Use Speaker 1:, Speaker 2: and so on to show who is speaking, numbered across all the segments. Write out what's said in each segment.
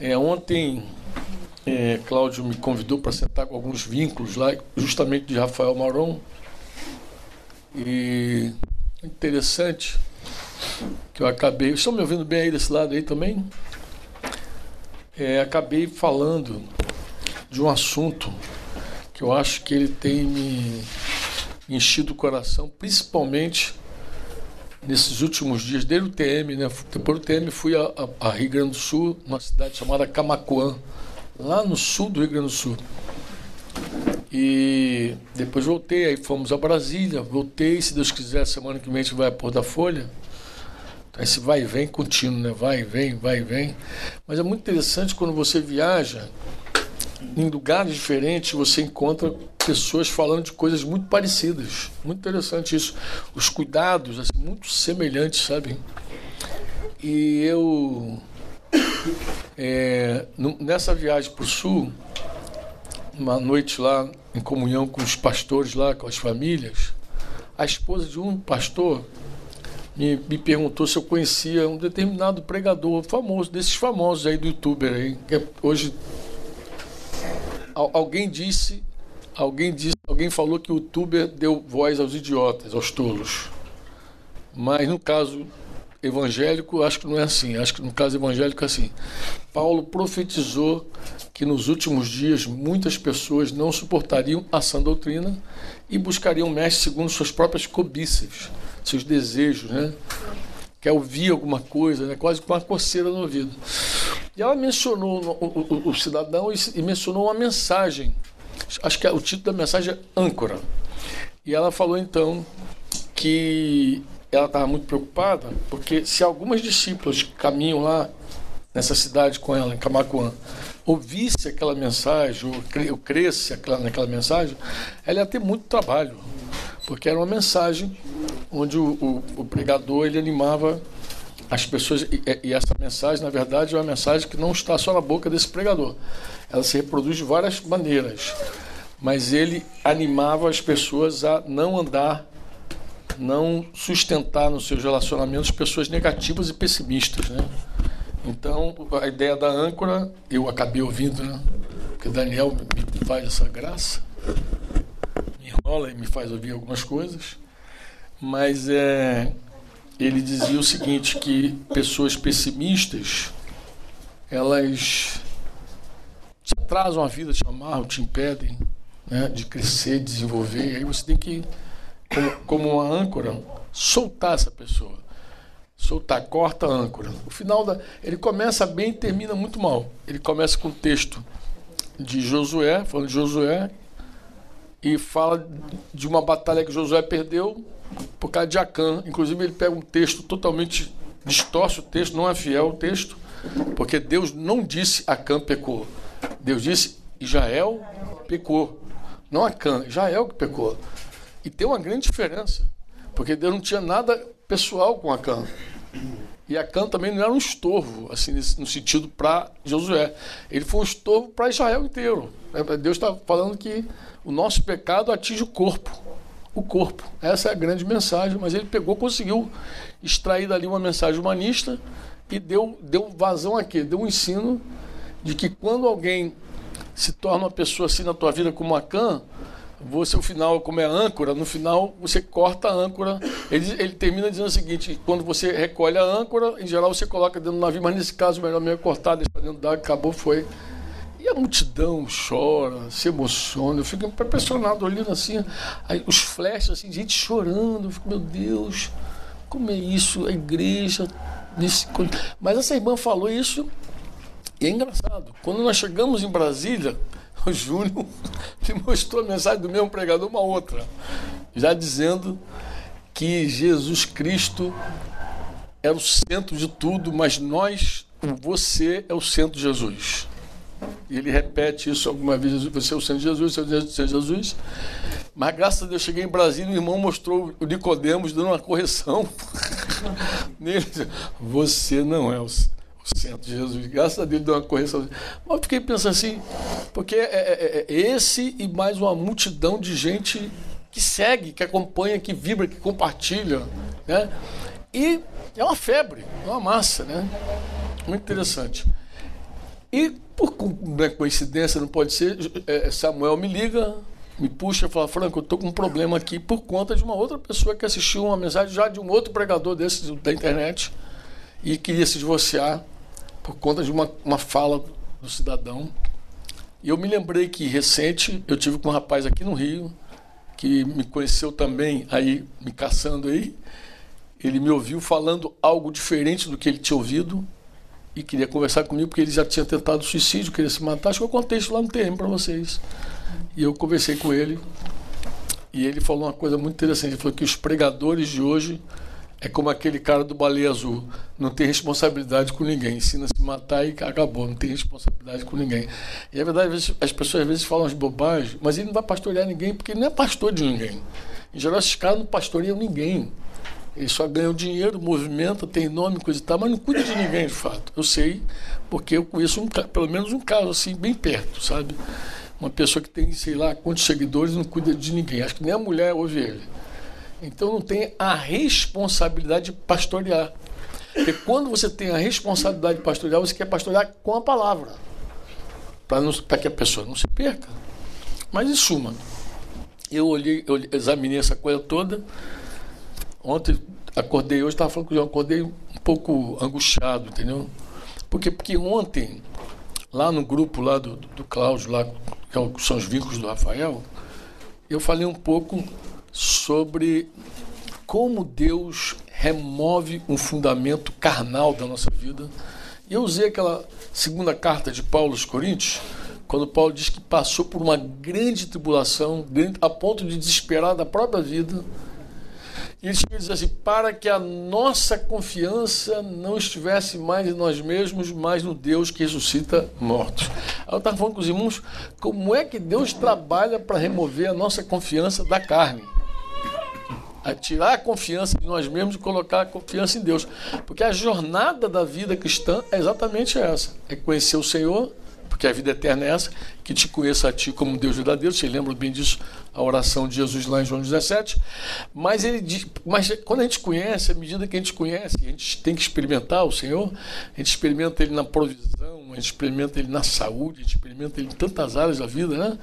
Speaker 1: É, ontem, é, Cláudio me convidou para sentar com alguns vínculos lá, justamente de Rafael Maron. E interessante que eu acabei. Estão me ouvindo bem aí desse lado aí também? É, acabei falando de um assunto que eu acho que ele tem me enchido o coração, principalmente nesses últimos dias, desde o TM, né? Depois do TM fui a, a, a Rio Grande do Sul, uma cidade chamada Camacuã, lá no sul do Rio Grande do Sul. E depois voltei, aí fomos a Brasília, voltei, se Deus quiser, semana que vem a gente vai a Pôr da Folha. Então, esse vai e vem contínuo, né? Vai e vem, vai e vem. Mas é muito interessante quando você viaja em lugares diferentes, você encontra pessoas falando de coisas muito parecidas. Muito interessante isso. Os cuidados, assim, muito semelhantes, sabe? E eu, é, nessa viagem para o sul, uma noite lá, em comunhão com os pastores lá, com as famílias, a esposa de um pastor me, me perguntou se eu conhecia um determinado pregador famoso, desses famosos aí do youtuber aí, que é hoje alguém disse, alguém disse, alguém falou que o youtuber deu voz aos idiotas, aos tolos. Mas no caso evangélico, acho que não é assim. Acho que no caso evangélico é assim. Paulo profetizou que nos últimos dias muitas pessoas não suportariam a sã doutrina e buscariam mestre segundo suas próprias cobiças, seus desejos, né? Quer ouvir alguma coisa, né? quase com uma coceira no ouvido. E ela mencionou o, o, o cidadão e, e, mencionou uma mensagem. Acho que é, o título da mensagem é âncora. E ela falou então que ela estava muito preocupada, porque se algumas discípulas que caminham lá nessa cidade com ela, em Camacuã, ouvisse aquela mensagem, ou cresce naquela mensagem, ela ia ter muito trabalho, porque era uma mensagem onde o, o, o pregador ele animava as pessoas. E, e, essa mensagem na verdade é uma mensagem que não está só na boca desse pregador. Ela se reproduz de várias maneiras. Mas ele animava as pessoas a não andar não sustentar nos seus relacionamentos pessoas negativas e pessimistas né? Então a ideia da âncora eu acabei ouvindo né? Porque Daniel me faz essa graça enrola e me faz ouvir algumas coisas mas é ele dizia o seguinte que pessoas pessimistas elas te atrasam a vida, te amarram, te impedem né, de crescer, desenvolver. E aí você tem que, como, como uma âncora, soltar essa pessoa. Soltar, corta a âncora. O final da. Ele começa bem e termina muito mal. Ele começa com o texto de Josué, falando de Josué, e fala de uma batalha que Josué perdeu por causa de Acã. Inclusive, ele pega um texto totalmente, distorce o texto, não é fiel o texto, porque Deus não disse Acã pecou. Deus disse Israel pecou. Não Acã, Israel que pecou. E tem uma grande diferença, porque Deus não tinha nada pessoal com Acã. E Acã também não era um estorvo, assim, no sentido para Josué. Ele foi um estorvo para Israel inteiro. Deus está falando que o nosso pecado atinge o corpo o corpo. Essa é a grande mensagem, mas ele pegou, conseguiu extrair dali uma mensagem humanista e deu, deu vazão aqui, deu um ensino de que quando alguém se torna uma pessoa assim na tua vida como a Can, você, o final, como é âncora, no final você corta a âncora. Ele, ele termina dizendo o seguinte: quando você recolhe a âncora, em geral você coloca dentro do navio, mas nesse caso, melhor mesmo cortar, deixar dentro d'água, acabou, foi. E a multidão chora, se emociona. Eu fico impressionado olhando assim, aí, os flashes, assim, gente chorando. Eu fico, meu Deus, como é isso? A igreja. Nesse... Mas essa irmã falou isso e é engraçado. Quando nós chegamos em Brasília, Júnior me mostrou a mensagem do mesmo pregador, uma outra, já dizendo que Jesus Cristo era o centro de tudo, mas nós, você é o centro de Jesus. E ele repete isso alguma vez, você é o Senhor Jesus, você é o Senhor Jesus. Mas graças a Deus, cheguei em Brasília, o irmão mostrou o Nicodemos dando uma correção nele. Você não é o, Jesus. Graças a Deus deu uma correção. Mas eu fiquei pensando assim, porque é, é, é, é esse e mais uma multidão de gente que segue, que acompanha, que vibra, que compartilha. Né? E é uma febre, é uma massa, né? Muito interessante. E por é coincidência, não pode ser, é, Samuel me liga, me puxa e fala, Franco, eu estou com um problema aqui por conta de uma outra pessoa que assistiu uma mensagem já de um outro pregador desse da internet e queria se divorciar por conta de uma, uma fala do cidadão. E eu me lembrei que recente eu tive com um rapaz aqui no Rio que me conheceu também aí me caçando aí. Ele me ouviu falando algo diferente do que ele tinha ouvido e queria conversar comigo porque ele já tinha tentado suicídio, queria se matar. Acho que eu contei isso lá no TM para vocês. E eu conversei com ele e ele falou uma coisa muito interessante. Ele falou que os pregadores de hoje é como aquele cara do baleia azul, não tem responsabilidade com ninguém, ensina a se matar e acabou, não tem responsabilidade com ninguém. E é verdade, as pessoas às vezes falam as bobagens, mas ele não vai pastorear ninguém porque ele não é pastor de ninguém. Em geral, esses caras não pastoreiam ninguém. Eles só ganham dinheiro, movimenta, tem nome, coisa e tal, mas não cuida de ninguém de fato. Eu sei, porque eu conheço um, pelo menos um caso assim, bem perto, sabe? Uma pessoa que tem, sei lá, quantos seguidores não cuida de ninguém. Acho que nem a mulher ouve ele. Então não tem a responsabilidade de pastorear. Porque quando você tem a responsabilidade de pastorear, você quer pastorear com a palavra. Para que a pessoa não se perca. Mas em suma, eu olhei, eu examinei essa coisa toda. Ontem acordei, hoje estava falando que eu acordei um pouco angustiado, entendeu? Porque, porque ontem, lá no grupo lá do, do Cláudio, lá, é que são os vínculos do Rafael, eu falei um pouco sobre como Deus remove um fundamento carnal da nossa vida. E eu usei aquela segunda carta de Paulo aos Coríntios, quando Paulo diz que passou por uma grande tribulação, a ponto de desesperar da própria vida. E ele dizer assim: para que a nossa confiança não estivesse mais em nós mesmos, mas no Deus que ressuscita mortos. Aí eu estava falando com os irmãos como é que Deus trabalha para remover a nossa confiança da carne a tirar a confiança de nós mesmos e colocar a confiança em Deus. Porque a jornada da vida cristã é exatamente essa: é conhecer o Senhor, porque a vida eterna é essa, que te conheça a ti como Deus verdadeiro. Vocês lembram bem disso, a oração de Jesus lá em João 17. Mas, ele diz, mas quando a gente conhece, à medida que a gente conhece, a gente tem que experimentar o Senhor, a gente experimenta Ele na provisão, a gente experimenta Ele na saúde, a gente experimenta Ele em tantas áreas da vida, né?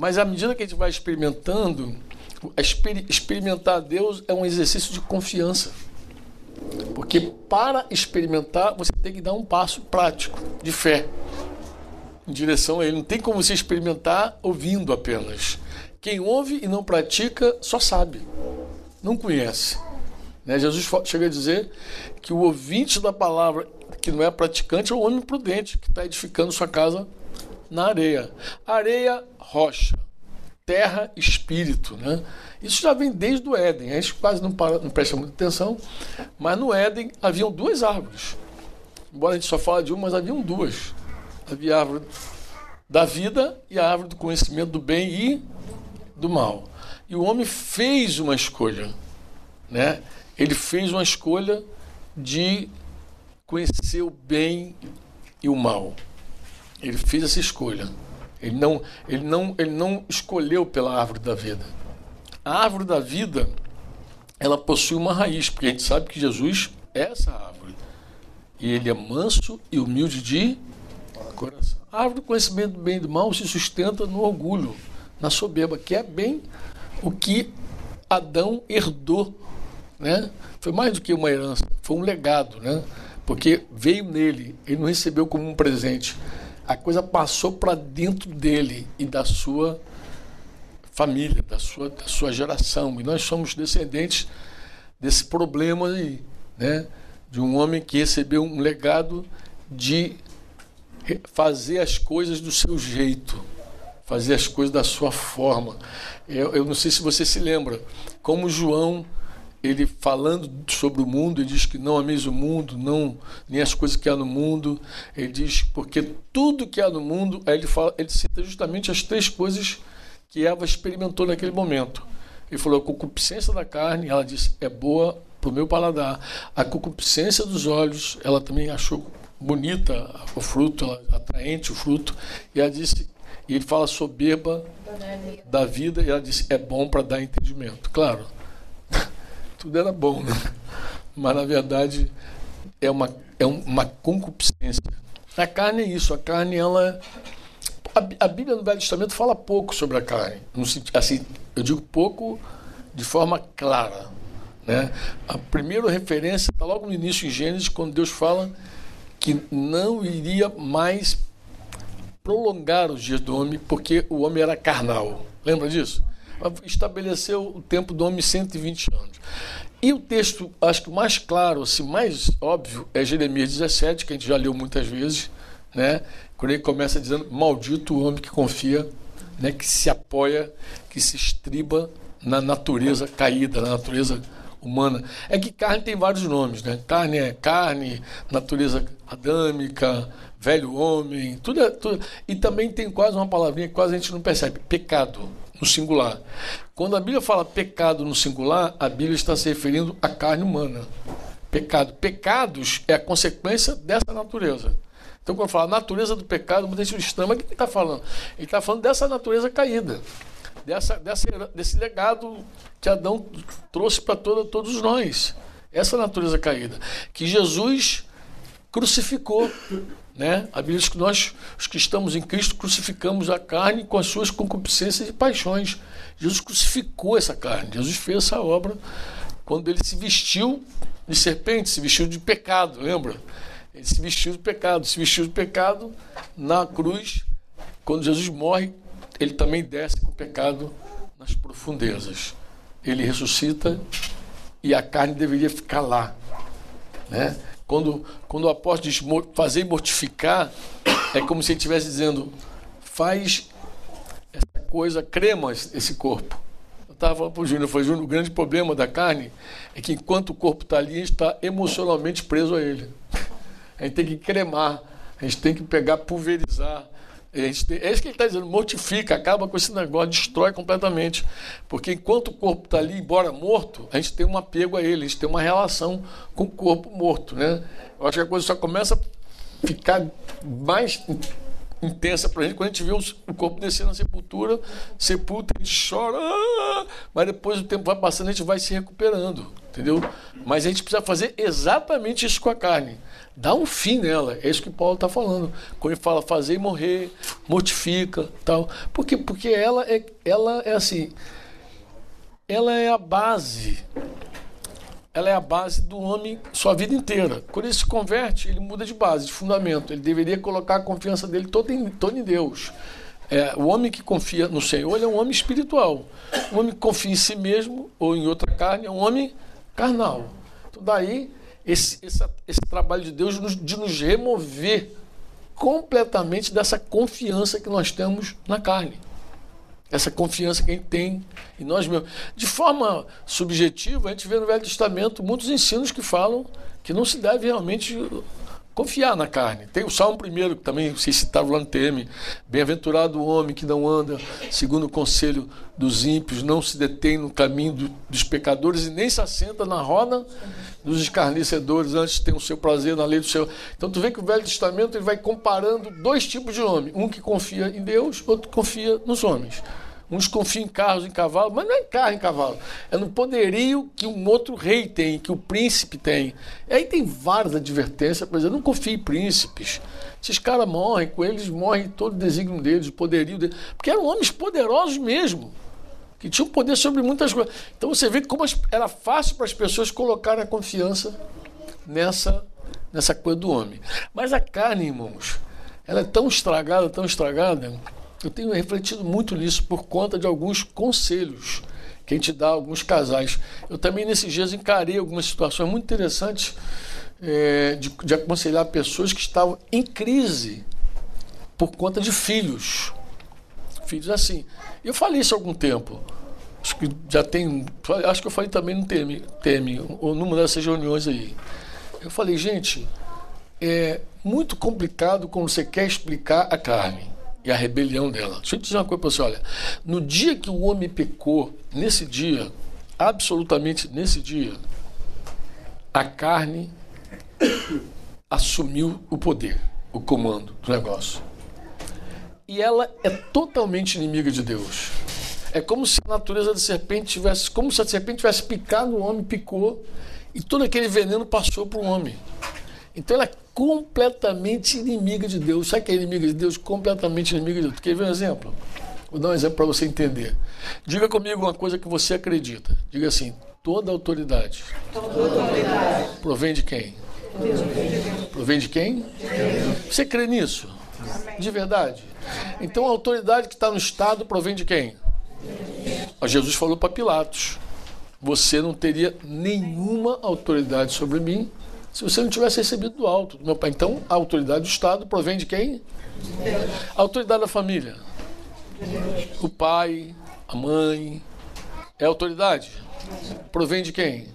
Speaker 1: Mas à medida que a gente vai experimentando, experimentar Deus é um exercício de confiança. Porque para experimentar, você tem que dar um passo prático de fé em direção a Ele. Não tem como você experimentar ouvindo apenas. Quem ouve e não pratica só sabe, não conhece. Né? Jesus chega a dizer que o ouvinte da palavra que não é praticante é o homem prudente que está edificando sua casa na areia. Areia, rocha terra, espírito. Né? Isso já vem desde o Éden. A gente quase não, para, não presta muita atenção, mas no Éden haviam duas árvores. Embora a gente só fale de uma, mas haviam duas. Havia a árvore da vida e a árvore do conhecimento do bem e do mal. E o homem fez uma escolha. Né? Ele fez uma escolha de conhecer o bem e o mal. Ele fez essa escolha. Ele não, ele não, ele não escolheu pela árvore da vida. A árvore da vida, ela possui uma raiz, porque a gente sabe que Jesus é essa árvore. E ele é manso e humilde de coração. A árvore do conhecimento do bem e do mal se sustenta no orgulho, na soberba, que é bem o que Adão herdou. Né? Foi mais do que uma herança, foi um legado, né? porque veio nele, ele não recebeu como um presente a coisa passou para dentro dele e da sua família, da sua, da sua geração. E nós somos descendentes desse problema aí, né? de um homem que recebeu um legado de fazer as coisas do seu jeito, fazer as coisas da sua forma. Eu, eu não sei se você se lembra, como João ele falando sobre o mundo, ele diz que não ameis o mundo, não nem as coisas que há no mundo. Ele diz porque tudo que há no mundo, aí ele fala, ele cita justamente as três coisas que Eva experimentou naquele momento. Ele falou a concupiscência da carne, ela disse é boa para o meu paladar. A concupiscência dos olhos, ela também achou bonita o fruto, ela, atraente o fruto. E ela disse, e ele fala soberba da vida, e ela disse é bom para dar entendimento. Claro tudo era bom, né? mas na verdade é uma, é uma concupiscência A carne é isso, a carne ela a, Bíblia no Velho Testamento fala pouco sobre a carne. Assim, eu digo pouco de forma clara. Né? A primeira referência está logo no início em Gênesis, quando Deus fala que não iria mais prolongar os dias do homem, porque o homem era carnal. Lembra disso? Estabeleceu o tempo do homem 120 anos. E o texto, acho que mais claro, assim, mais óbvio, é Jeremias 17, que a gente já leu muitas vezes, né? quando ele começa dizendo: Maldito o homem que confia, né? que se apoia, que se estriba na natureza caída, na natureza humana. É que carne tem vários nomes, né? Carne é carne, natureza adâmica, velho homem, tudo, é, tudo. E também tem quase uma palavrinha que quase a gente não percebe: pecado, no singular. Quando a Bíblia fala pecado no singular, a Bíblia está se referindo à carne humana. Pecado. Pecados é a consequência dessa natureza. Então, quando fala natureza do pecado, muita gente mas o que ele está falando? Ele está falando dessa natureza caída, dessa, dessa, desse legado que Adão trouxe para todos nós. Essa natureza caída. Que Jesus crucificou. Né? A Bíblia diz que nós, os que estamos em Cristo, crucificamos a carne com as suas concupiscências e paixões. Jesus crucificou essa carne. Jesus fez essa obra quando ele se vestiu de serpente, se vestiu de pecado, lembra? Ele se vestiu de pecado, se vestiu de pecado na cruz. Quando Jesus morre, ele também desce com o pecado nas profundezas. Ele ressuscita e a carne deveria ficar lá. Né? Quando, quando o apóstolo diz fazer mortificar, é como se ele estivesse dizendo: faz essa coisa, crema esse corpo. Eu estava falando para o Júnior, foi Júnior, o grande problema da carne é que enquanto o corpo está ali, a gente está emocionalmente preso a ele. A gente tem que cremar, a gente tem que pegar, pulverizar. É isso que ele está dizendo, mortifica, acaba com esse negócio, destrói completamente. Porque enquanto o corpo está ali, embora morto, a gente tem um apego a ele, a gente tem uma relação com o corpo morto. Né? Eu acho que a coisa só começa a ficar mais intensa para a gente quando a gente vê o corpo descer na sepultura, sepulta, a gente chora, ah! mas depois o tempo vai passando, a gente vai se recuperando, entendeu? Mas a gente precisa fazer exatamente isso com a carne dá um fim nela. É isso que Paulo está falando. Quando ele fala fazer e morrer, mortifica, tal. Por quê? Porque ela é, ela é assim, ela é a base. Ela é a base do homem sua vida inteira. Quando ele se converte, ele muda de base, de fundamento. Ele deveria colocar a confiança dele toda em, toda em Deus. É, o homem que confia no Senhor é um homem espiritual. O homem que confia em si mesmo ou em outra carne é um homem carnal. Então, daí esse, esse, esse trabalho de Deus de nos remover completamente dessa confiança que nós temos na carne. Essa confiança que a gente tem em nós mesmos. De forma subjetiva, a gente vê no Velho Testamento muitos ensinos que falam que não se deve realmente confiar na carne. Tem o Salmo primeiro, que também se citava lá no TM. Bem-aventurado o homem que não anda segundo o conselho dos ímpios, não se detém no caminho do, dos pecadores e nem se assenta na roda dos escarnecedores, antes tem o seu prazer na lei do Senhor. Então tu vê que o Velho Testamento ele vai comparando dois tipos de homem. Um que confia em Deus, outro que confia nos homens. Uns confiam em carros, em cavalo, mas não é em carro, em cavalo. É no poderio que um outro rei tem, que o príncipe tem. E aí tem várias advertências, por exemplo, não confie em príncipes. Esses caras morrem, com eles morrem todo o desígnio deles, o poderio deles. Porque eram homens poderosos mesmo, que tinham poder sobre muitas coisas. Então você vê como era fácil para as pessoas colocarem a confiança nessa, nessa coisa do homem. Mas a carne, irmãos, ela é tão estragada, tão estragada eu tenho refletido muito nisso por conta de alguns conselhos que a gente dá a alguns casais. Eu também, nesses dias, encarei algumas situações muito interessantes é, de, de aconselhar pessoas que estavam em crise por conta de filhos. Filhos assim. Eu falei isso há algum tempo. Acho que já tem. Acho que eu falei também no TM, TM ou numa dessas reuniões aí. Eu falei, gente, é muito complicado quando você quer explicar a carne e a rebelião dela. Deixa eu te dizer uma coisa para você, olha. No dia que o homem pecou, nesse dia, absolutamente nesse dia, a carne assumiu o poder, o comando do negócio. E ela é totalmente inimiga de Deus. É como se a natureza da serpente tivesse, como se a serpente tivesse picado o homem, picou, e todo aquele veneno passou para o homem. Então ela é completamente inimiga de Deus. Sabe que é inimiga de Deus? Completamente inimiga de Deus. Quer ver um exemplo? Vou dar um exemplo para você entender. Diga comigo uma coisa que você acredita. Diga assim: toda autoridade, toda autoridade. provém de quem? Provém de quem? Você crê nisso? De verdade? Então a autoridade que está no Estado provém de quem? Jesus falou para Pilatos: Você não teria nenhuma autoridade sobre mim se você não tivesse recebido do alto do meu pai. Então a autoridade do Estado provém de quem? A autoridade da família. O pai, a mãe. É autoridade? Provém de quem?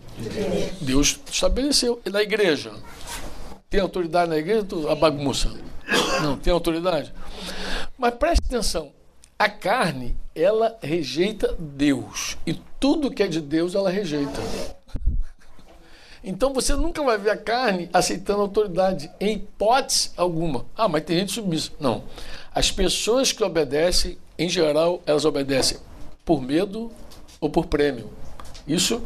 Speaker 1: Deus estabeleceu. E na igreja? Tem autoridade na igreja? A bagunça. Não, tem autoridade? Mas preste atenção. A carne, ela rejeita Deus. E tudo que é de Deus, ela rejeita. Então você nunca vai ver a carne aceitando autoridade, em hipótese alguma. Ah, mas tem gente submissa. Não. As pessoas que obedecem, em geral, elas obedecem por medo ou por prêmio. Isso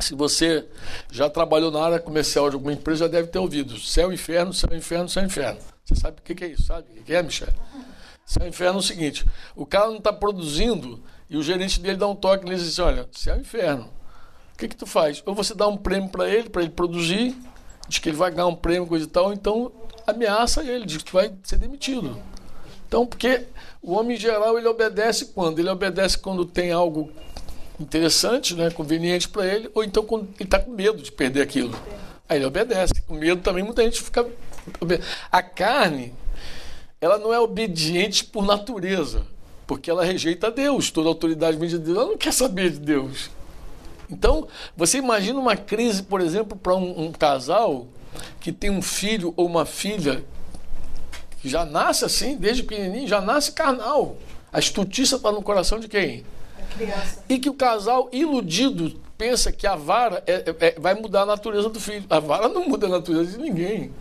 Speaker 1: se você já trabalhou na área comercial de alguma empresa, já deve ter ouvido. Céu, inferno, céu, inferno, céu, inferno. Você sabe o que é isso, sabe? O que é, Michel? Céu, inferno é o seguinte: o cara não está produzindo e o gerente dele dá um toque e diz assim: olha, céu, inferno. O que, que tu faz? Ou você dá um prêmio para ele, para ele produzir, diz que ele vai ganhar um prêmio, coisa e tal, então ameaça ele, diz que vai ser demitido. Então, porque o homem em geral ele obedece quando? Ele obedece quando tem algo interessante, né, conveniente para ele, ou então quando ele está com medo de perder aquilo. Aí ele obedece. Com medo também muita gente fica. A carne, ela não é obediente por natureza, porque ela rejeita Deus. Toda autoridade vem de Deus, ela não quer saber de Deus. Então, você imagina uma crise, por exemplo, para um, um casal que tem um filho ou uma filha que já nasce assim, desde pequenininho, já nasce carnal. A estutiça está no coração de quem? E que o casal iludido pensa que a vara é, é, é, vai mudar a natureza do filho. A vara não muda a natureza de ninguém.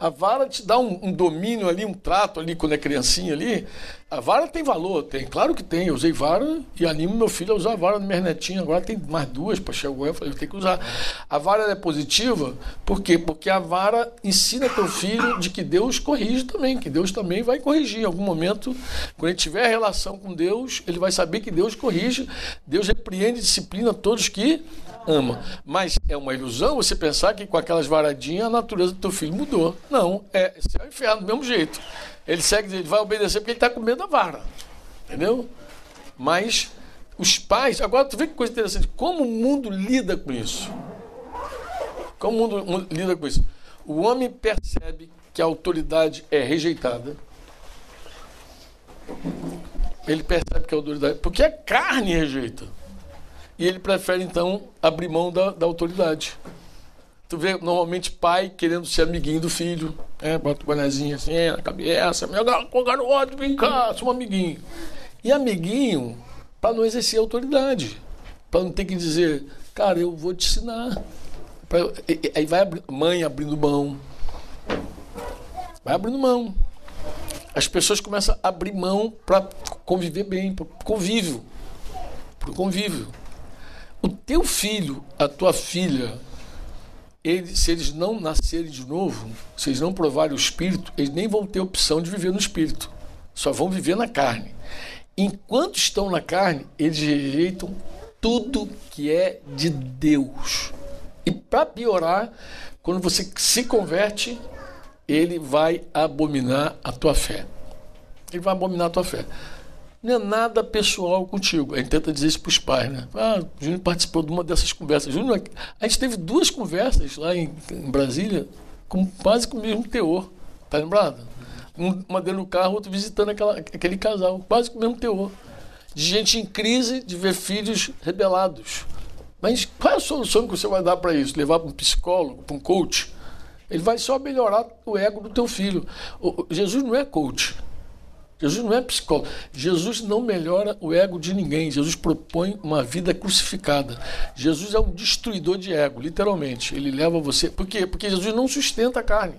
Speaker 1: A vara te dá um, um, domínio ali, um trato ali quando é criancinha ali. A vara tem valor, tem, claro que tem. Eu usei vara e animo meu filho a usar a vara no minhas netinhas. Agora tem mais duas para chegar eu falei, eu tenho que usar. A vara é positiva, por quê? Porque a vara ensina teu filho de que Deus corrige também, que Deus também vai corrigir. Em algum momento, quando ele tiver relação com Deus, ele vai saber que Deus corrige, Deus repreende e disciplina todos que ama. Mas é uma ilusão você pensar que com aquelas varadinhas a natureza do teu filho mudou. Não, é, é o inferno do mesmo jeito. Ele segue, ele vai obedecer porque ele está com medo da vara. Entendeu? Mas os pais. Agora tu vê que coisa interessante. Como o mundo lida com isso? Como o mundo lida com isso? O homem percebe que a autoridade é rejeitada. Ele percebe que a autoridade. Porque a carne rejeita. E ele prefere, então, abrir mão da, da autoridade. Tu vê normalmente pai querendo ser amiguinho do filho, é, bota o bonezinho assim é, na cabeça, meu garoto, vem cá, sou um amiguinho. E amiguinho, para não exercer autoridade, para não ter que dizer, cara, eu vou te ensinar. Aí vai abri, mãe abrindo mão, vai abrindo mão. As pessoas começam a abrir mão para conviver bem, para convívio, para convívio. O teu filho, a tua filha, eles, se eles não nascerem de novo, se eles não provarem o espírito, eles nem vão ter opção de viver no espírito. Só vão viver na carne. Enquanto estão na carne, eles rejeitam tudo que é de Deus. E para piorar, quando você se converte, ele vai abominar a tua fé. Ele vai abominar a tua fé não é nada pessoal contigo. A gente tenta dizer isso para os pais, né? Ah, o Júnior participou de uma dessas conversas. Júnior, a gente teve duas conversas lá em, em Brasília com quase com o mesmo teor. Tá lembrado? Uma dentro do carro, outra visitando aquela, aquele casal, quase com o mesmo teor. De gente em crise de ver filhos rebelados. Mas qual é a solução que você vai dar para isso? Levar para um psicólogo, para um coach? Ele vai só melhorar o ego do teu filho. O, Jesus não é coach. Jesus não é psicólogo. Jesus não melhora o ego de ninguém. Jesus propõe uma vida crucificada. Jesus é um destruidor de ego, literalmente. Ele leva você. Por quê? Porque Jesus não sustenta a carne.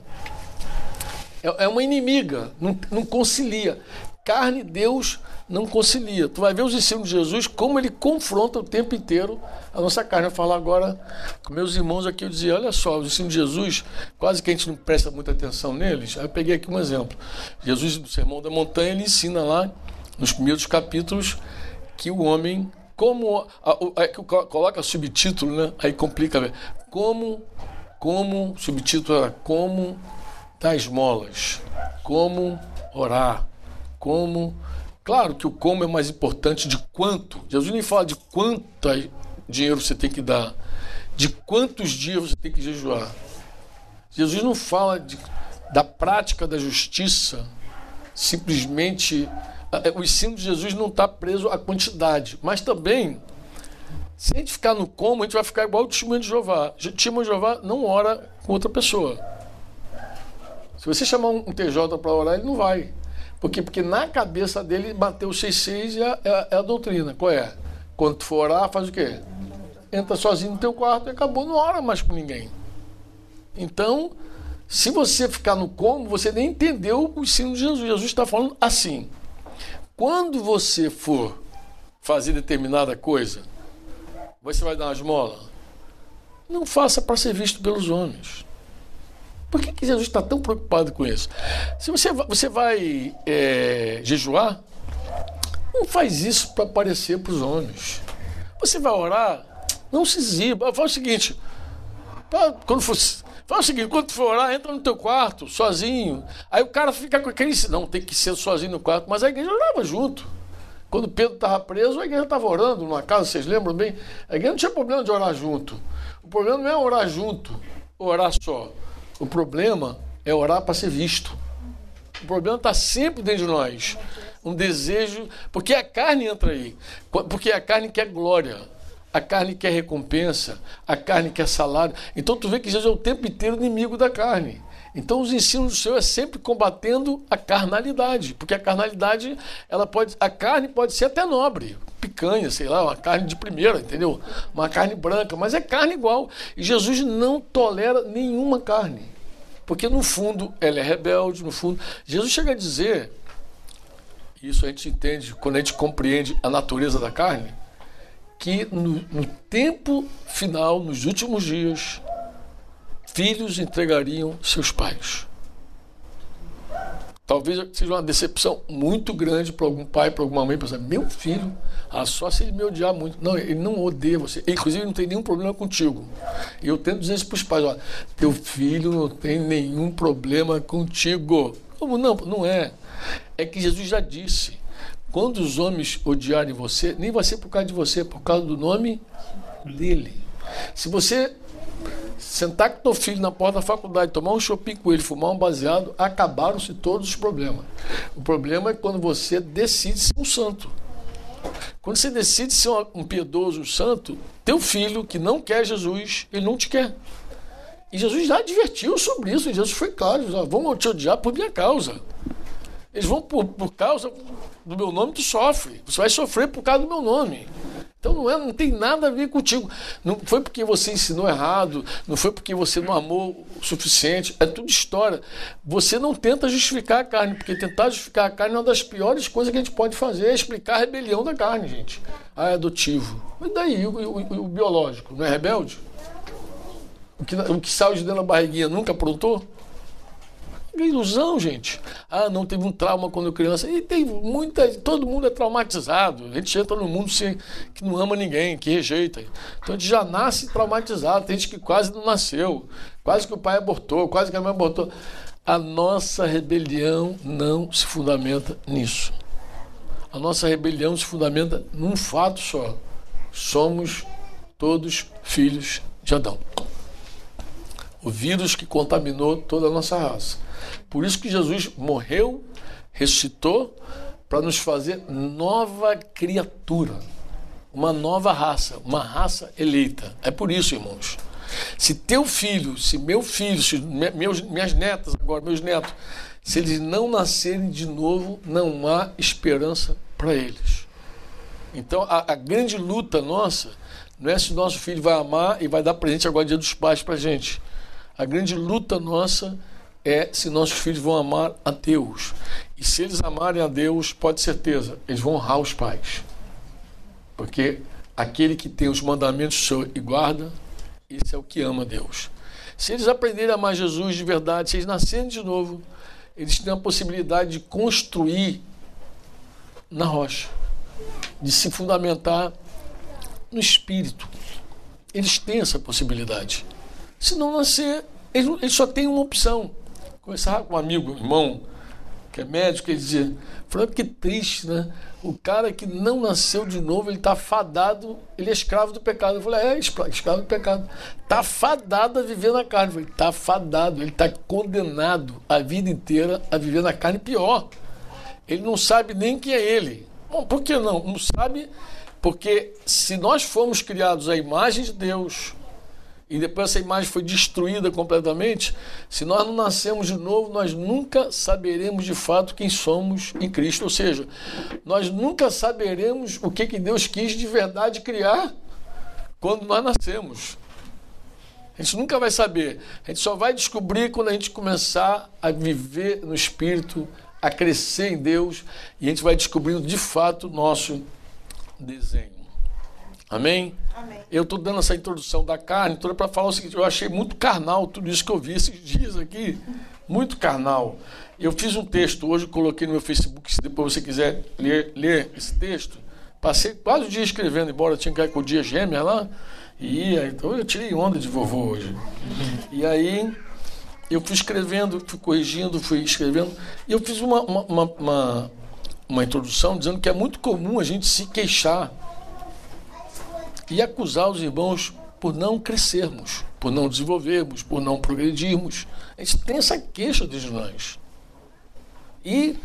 Speaker 1: É, é uma inimiga, não, não concilia. carne Deus não concilia. Tu vai ver os ensinos de Jesus, como ele confronta o tempo inteiro a nossa carne. Eu falo agora com meus irmãos aqui, eu dizia, olha só, os ensinos de Jesus, quase que a gente não presta muita atenção neles. Aí eu peguei aqui um exemplo. Jesus, no Sermão da Montanha, ele ensina lá, nos primeiros capítulos, que o homem, como. Coloca subtítulo, né? Aí complica. Como, como, subtítulo era como dar esmolas, como orar, como Claro que o como é mais importante de quanto. Jesus nem fala de quanto dinheiro você tem que dar, de quantos dias você tem que jejuar. Jesus não fala de, da prática da justiça, simplesmente. O ensino de Jesus não está preso à quantidade, mas também, se a gente ficar no como, a gente vai ficar igual o testemunho de Jeová. O testemunho de Jeová não ora com outra pessoa. Se você chamar um TJ para orar, ele não vai. Por quê? Porque na cabeça dele bateu 6-6 é, é, é, a doutrina. Qual é? Quando tu for orar, faz o quê? Entra sozinho no teu quarto e acabou, não ora mais com ninguém. Então, se você ficar no como, você nem entendeu o ensino de Jesus. Jesus está falando assim. Quando você for fazer determinada coisa, você vai dar uma esmola? Não faça para ser visto pelos homens. Por que, que Jesus está tão preocupado com isso? Se você, você vai é, jejuar, não faz isso para aparecer para os homens. Você vai orar, não se exiba. Faz o seguinte, quando for, faz o seguinte, quando for orar, entra no teu quarto, sozinho. Aí o cara fica com aquele. Não, tem que ser sozinho no quarto, mas a igreja orava junto. Quando Pedro estava preso, a igreja estava orando numa casa, vocês lembram bem? A igreja não tinha problema de orar junto. O problema não é orar junto, orar só. O problema é orar para ser visto. O problema está sempre dentro de nós. Um desejo, porque a carne entra aí. Porque a carne quer glória. A carne quer recompensa, a carne quer salário. Então tu vê que Jesus é o tempo inteiro inimigo da carne. Então os ensinos do Senhor é sempre combatendo a carnalidade, porque a carnalidade, ela pode, a carne pode ser até nobre, picanha, sei lá, uma carne de primeira, entendeu? Uma carne branca, mas é carne igual. E Jesus não tolera nenhuma carne. Porque no fundo ela é rebelde, no fundo. Jesus chega a dizer, isso a gente entende quando a gente compreende a natureza da carne, que no, no tempo final, nos últimos dias, filhos entregariam seus pais. Talvez seja uma decepção muito grande para algum pai, para alguma mãe, pensar, meu filho, ah, só se ele me odiar muito. Não, ele não odeia você. Inclusive, não tem nenhum problema contigo. E eu tento dizer isso para os pais, ó, teu filho não tem nenhum problema contigo. Como não? Não é. É que Jesus já disse, quando os homens odiarem você, nem vai ser por causa de você, é por causa do nome dele. Se você sentar com teu filho na porta da faculdade, tomar um shopping com ele, fumar um baseado, acabaram-se todos os problemas. O problema é quando você decide ser um santo. Quando você decide ser um piedoso um santo, teu filho que não quer Jesus, ele não te quer. E Jesus já advertiu sobre isso, Jesus foi claro, vão te odiar por minha causa. Eles vão por, por causa do meu nome, tu sofre. Você vai sofrer por causa do meu nome. Então não, é, não tem nada a ver contigo. Não foi porque você ensinou errado, não foi porque você não amou o suficiente. É tudo história. Você não tenta justificar a carne, porque tentar justificar a carne é uma das piores coisas que a gente pode fazer, é explicar a rebelião da carne, gente. Ah, é adotivo. Mas daí, o, o, o biológico, não é rebelde? O que, o que saiu de dentro da barriguinha nunca aprontou? É ilusão, gente. Ah, não teve um trauma quando criança. E tem muita. Todo mundo é traumatizado. A gente entra no mundo sem, que não ama ninguém, que rejeita. Então a gente já nasce traumatizado. Tem gente que quase não nasceu. Quase que o pai abortou, quase que a mãe abortou. A nossa rebelião não se fundamenta nisso. A nossa rebelião se fundamenta num fato só. Somos todos filhos de Adão. O vírus que contaminou toda a nossa raça. Por isso que Jesus morreu, ressuscitou, para nos fazer nova criatura, uma nova raça, uma raça eleita. É por isso, irmãos. Se teu filho, se meu filho, se meus, minhas netas, agora meus netos, se eles não nascerem de novo, não há esperança para eles. Então, a, a, grande luta nossa não é se nosso filho vai amar e vai dar presente agora dia dos pais para gente. A grande luta nossa é se nossos filhos vão amar a Deus. E se eles amarem a Deus, pode certeza, eles vão honrar os pais. Porque aquele que tem os mandamentos e guarda, esse é o que ama Deus. Se eles aprenderem a amar Jesus de verdade, se eles nascerem de novo, eles têm a possibilidade de construir na rocha, de se fundamentar no espírito. Eles têm essa possibilidade. Se não nascer, eles só têm uma opção. Conversar com um amigo, irmão, que é médico, ele dizia, falando que triste, né? O cara que não nasceu de novo, ele está fadado, ele é escravo do pecado. Eu falei, é, escravo do pecado. Está fadado a viver na carne. Eu falei, está fadado, ele está condenado a vida inteira a viver na carne pior. Ele não sabe nem quem é ele. Bom, por que não? Não sabe porque se nós fomos criados à imagem de Deus, e depois essa imagem foi destruída completamente, se nós não nascemos de novo, nós nunca saberemos de fato quem somos em Cristo. Ou seja, nós nunca saberemos o que, que Deus quis de verdade criar quando nós nascemos. A gente nunca vai saber. A gente só vai descobrir quando a gente começar a viver no Espírito, a crescer em Deus, e a gente vai descobrindo de fato o nosso desenho. Amém? Amém. Eu estou dando essa introdução da carne toda para falar o seguinte: eu achei muito carnal tudo isso que eu vi esses dias aqui. Muito carnal. Eu fiz um texto hoje, coloquei no meu Facebook, se depois você quiser ler, ler esse texto. Passei quase o dia escrevendo, embora tinha que ir com o dia gêmea lá. E ia, então eu tirei onda de vovô hoje. E aí eu fui escrevendo, fui corrigindo, fui escrevendo. E eu fiz uma, uma, uma, uma uma introdução dizendo que é muito comum a gente se queixar e acusar os irmãos por não crescermos, por não desenvolvermos, por não progredirmos. A gente tem essa queixa de nós. E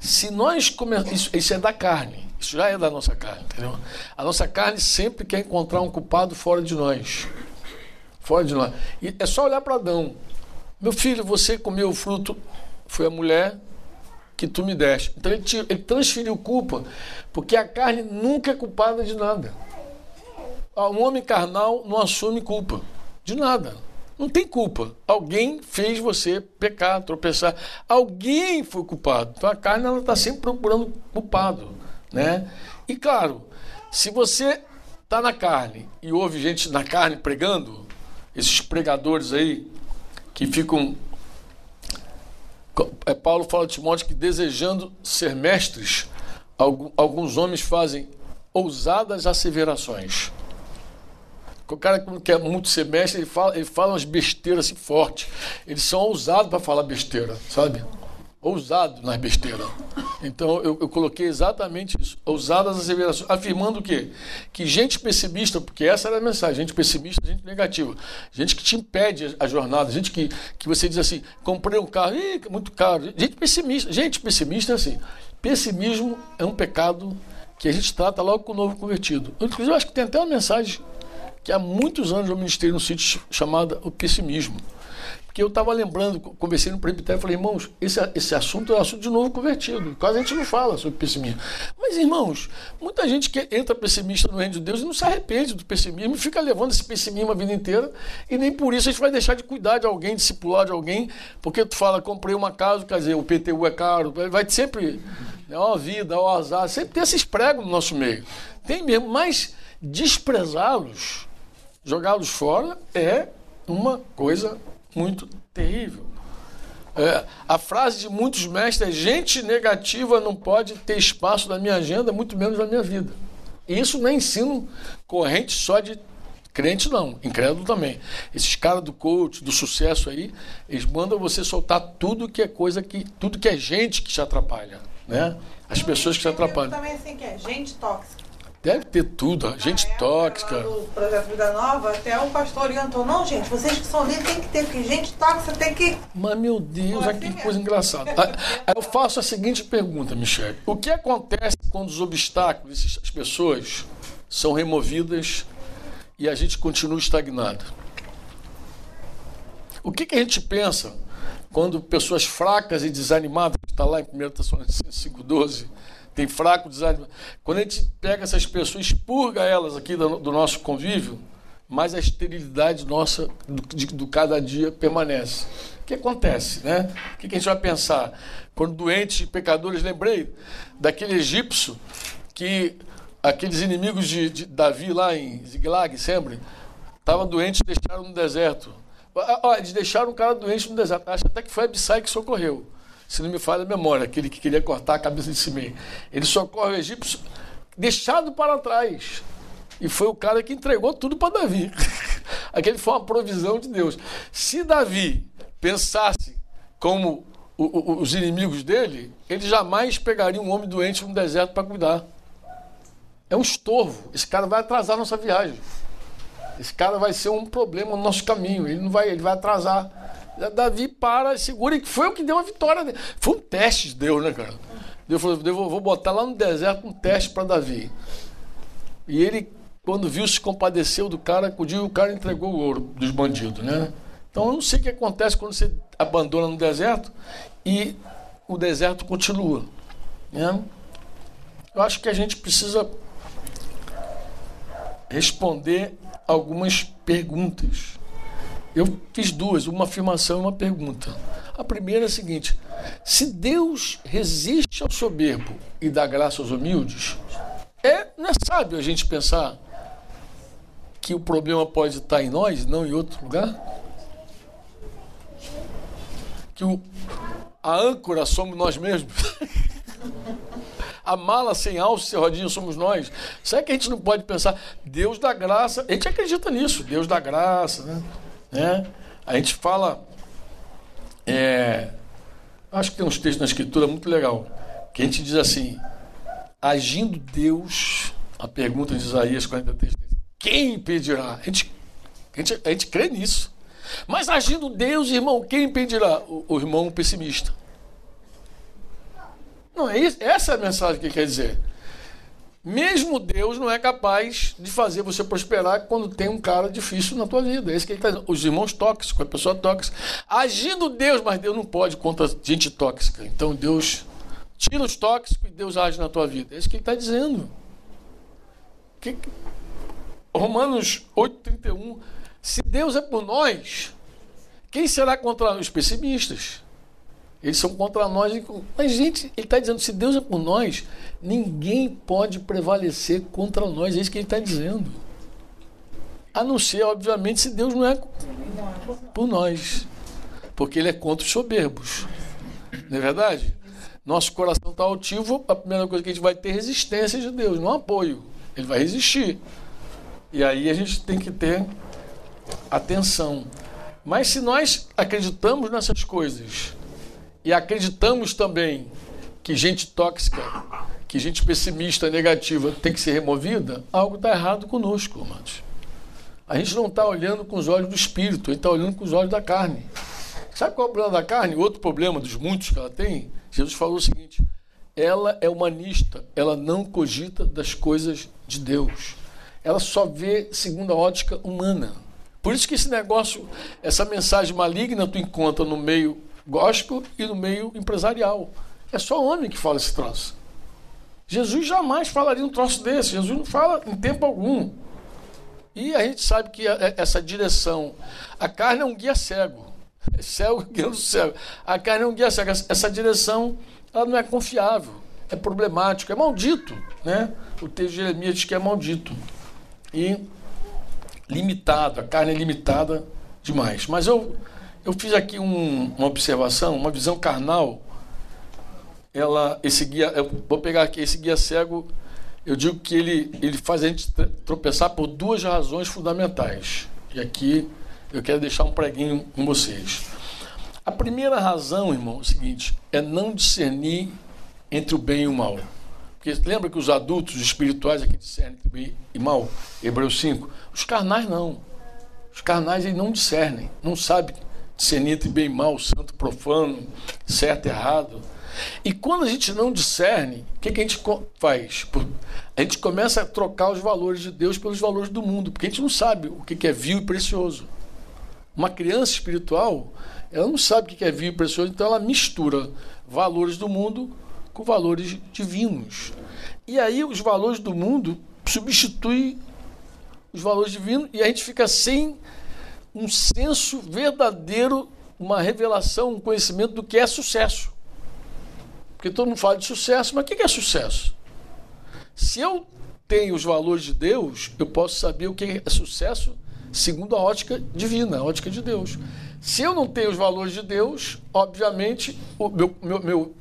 Speaker 1: se nós começarmos. Isso, isso é da carne, isso já é da nossa carne, entendeu? A nossa carne sempre quer encontrar um culpado fora de nós. Fora de nós. E é só olhar para Adão. Meu filho, você comeu o fruto, foi a mulher que tu me deste. Então ele, ele transferiu culpa, porque a carne nunca é culpada de nada. Ah, um homem carnal não assume culpa de nada. Não tem culpa. Alguém fez você pecar, tropeçar. Alguém foi culpado. Então a carne ela está sempre procurando culpado, né? E claro, se você está na carne e ouve gente na carne pregando, esses pregadores aí que ficam é, Paulo fala de Timóteo que desejando ser mestres, alguns homens fazem ousadas asseverações. O cara que quer muito ser mestre, ele fala, ele fala umas besteiras assim fortes. Eles são ousados para falar besteira, sabe? ousado nas besteiras. Então eu, eu, coloquei exatamente isso, ousadas asseverações, afirmando o quê? Que gente pessimista, porque essa era a mensagem, gente pessimista, gente negativa, gente que te impede a jornada, gente que, que você diz assim, comprei um carro, Ih, muito caro, gente pessimista, gente pessimista é assim, pessimismo é um pecado que a gente trata logo com o novo convertido. Inclusive, eu acho que tem até uma mensagem que há muitos anos eu ministrei num sítio chamada O Pessimismo que eu estava lembrando, conversei no presbitério, falei, irmãos, esse, esse assunto é um assunto de novo convertido. Quase a gente não fala sobre pessimismo. Mas, irmãos, muita gente que entra pessimista no reino de Deus e não se arrepende do pessimismo fica levando esse pessimismo a vida inteira e nem por isso a gente vai deixar de cuidar de alguém, discipular de alguém, porque tu fala, comprei uma casa, quer dizer, o PTU é caro, vai sempre, é uma vida, é um azar, sempre tem esses pregos no nosso meio. Tem mesmo, mas desprezá-los, jogá-los fora é uma coisa muito terrível. É, a frase de muitos mestres é: gente negativa não pode ter espaço na minha agenda, muito menos na minha vida. E isso não é ensino corrente só de crente, não, incrédulo também. Esses caras do coach, do sucesso aí, eles mandam você soltar tudo que é coisa que. tudo que é gente que te atrapalha. Né? As pessoas que te atrapalham.
Speaker 2: também assim que é gente tóxica.
Speaker 1: Deve ter tudo, gente tóxica.
Speaker 2: No projeto Vida Nova, até o pastor orientou: não, gente, vocês que são líderes tem que ter, porque gente tóxica tem que.
Speaker 1: Mas, meu Deus, assim que coisa engraçada. Aí eu faço a seguinte pergunta, Michele: o que acontece quando os obstáculos, as pessoas, são removidas e a gente continua estagnado? O que, que a gente pensa quando pessoas fracas e desanimadas, está lá em 1 Tessalonicenses 5,12 tem fraco, desanimado. Quando a gente pega essas pessoas, expurga elas aqui do, do nosso convívio, mais a esterilidade nossa do, de, do cada dia permanece. O que acontece, né? O que a gente vai pensar? Quando doentes e pecadores, lembrei daquele egípcio que aqueles inimigos de, de Davi lá em Ziglag, sempre, estavam doentes e deixaram no deserto. Eles deixaram um cara doente no deserto. Acho até que foi Abissai que socorreu. Se não me falha a memória, aquele que queria cortar a cabeça de Simei. Ele socorre o egípcio deixado para trás. E foi o cara que entregou tudo para Davi. Aquele foi uma provisão de Deus. Se Davi pensasse como os inimigos dele, ele jamais pegaria um homem doente no deserto para cuidar. É um estorvo. Esse cara vai atrasar nossa viagem. Esse cara vai ser um problema no nosso caminho. Ele não vai, ele vai atrasar. Davi para, segura, que foi o que deu a vitória. Foi um teste de Deus, né, cara? Deus falou: Deus, vou botar lá no deserto um teste para Davi. E ele, quando viu, se compadeceu do cara, acudiu e o cara entregou o ouro dos bandidos, né? Então eu não sei o que acontece quando você abandona no deserto e o deserto continua. Né? Eu acho que a gente precisa responder algumas perguntas. Eu fiz duas, uma afirmação e uma pergunta. A primeira é a seguinte: se Deus resiste ao soberbo e dá graça aos humildes, é, não é sábio a gente pensar que o problema pode estar em nós, não em outro lugar? Que o, a âncora somos nós mesmos? a mala sem alça, sem rodinha somos nós. Será que a gente não pode pensar, Deus dá graça? A gente acredita nisso, Deus dá graça, né? Né? A gente fala, é, acho que tem uns textos na escritura muito legal, que a gente diz assim, agindo Deus, a pergunta de Isaías 43, quem impedirá? A gente, a gente, a gente crê nisso. Mas agindo Deus, irmão, quem impedirá? O, o irmão pessimista. Não, é isso, essa é a mensagem que quer dizer. Mesmo Deus não é capaz de fazer você prosperar quando tem um cara difícil na tua vida. É isso que ele está dizendo. Os irmãos tóxicos, a pessoa tóxica. Agindo Deus, mas Deus não pode contra gente tóxica. Então Deus tira os tóxicos e Deus age na tua vida. É isso que ele está dizendo. Que... Romanos 8,31. Se Deus é por nós, quem será contra os pessimistas? Eles são contra nós. Mas, gente, ele está dizendo: se Deus é por nós, ninguém pode prevalecer contra nós. É isso que ele está dizendo. A não ser, obviamente, se Deus não é por nós. Porque ele é contra os soberbos. Não é verdade? Nosso coração está altivo, a primeira coisa que a gente vai ter é resistência de Deus, não apoio. Ele vai resistir. E aí a gente tem que ter atenção. Mas se nós acreditamos nessas coisas, e acreditamos também que gente tóxica, que gente pessimista, negativa tem que ser removida, algo está errado conosco, irmãos. A gente não está olhando com os olhos do espírito, a gente está olhando com os olhos da carne. Sabe qual é o problema da carne? Outro problema dos muitos que ela tem? Jesus falou o seguinte: ela é humanista, ela não cogita das coisas de Deus. Ela só vê segundo a ótica humana. Por isso que esse negócio, essa mensagem maligna tu encontra no meio gospel e no meio empresarial. É só homem que fala esse troço. Jesus jamais falaria um troço desse. Jesus não fala em tempo algum. E a gente sabe que essa direção. A carne é um guia cego. É cego guiando cego. A carne é um guia cego. Essa direção ela não é confiável. É problemático. É maldito. Né? O texto de Jeremias diz que é maldito. E limitado. A carne é limitada demais. Mas eu eu fiz aqui um, uma observação, uma visão carnal. Ela, esse guia, eu vou pegar aqui esse guia cego. Eu digo que ele, ele faz a gente tropeçar por duas razões fundamentais. E aqui eu quero deixar um preguinho com vocês. A primeira razão, irmão, é o seguinte: é não discernir entre o bem e o mal. Porque lembra que os adultos espirituais aqui discernem entre bem e mal? Hebreus 5. Os carnais não. Os carnais eles não discernem, não sabem discernir entre bem e mal, santo profano, certo e errado. E quando a gente não discerne, o que, que a gente faz? A gente começa a trocar os valores de Deus pelos valores do mundo, porque a gente não sabe o que é vil e precioso. Uma criança espiritual, ela não sabe o que é vil e precioso, então ela mistura valores do mundo com valores divinos. E aí os valores do mundo substituem os valores divinos e a gente fica sem um senso verdadeiro, uma revelação, um conhecimento do que é sucesso. Porque todo mundo fala de sucesso, mas o que é sucesso? Se eu tenho os valores de Deus, eu posso saber o que é sucesso segundo a ótica divina, a ótica de Deus. Se eu não tenho os valores de Deus, obviamente, o meu, meu, meu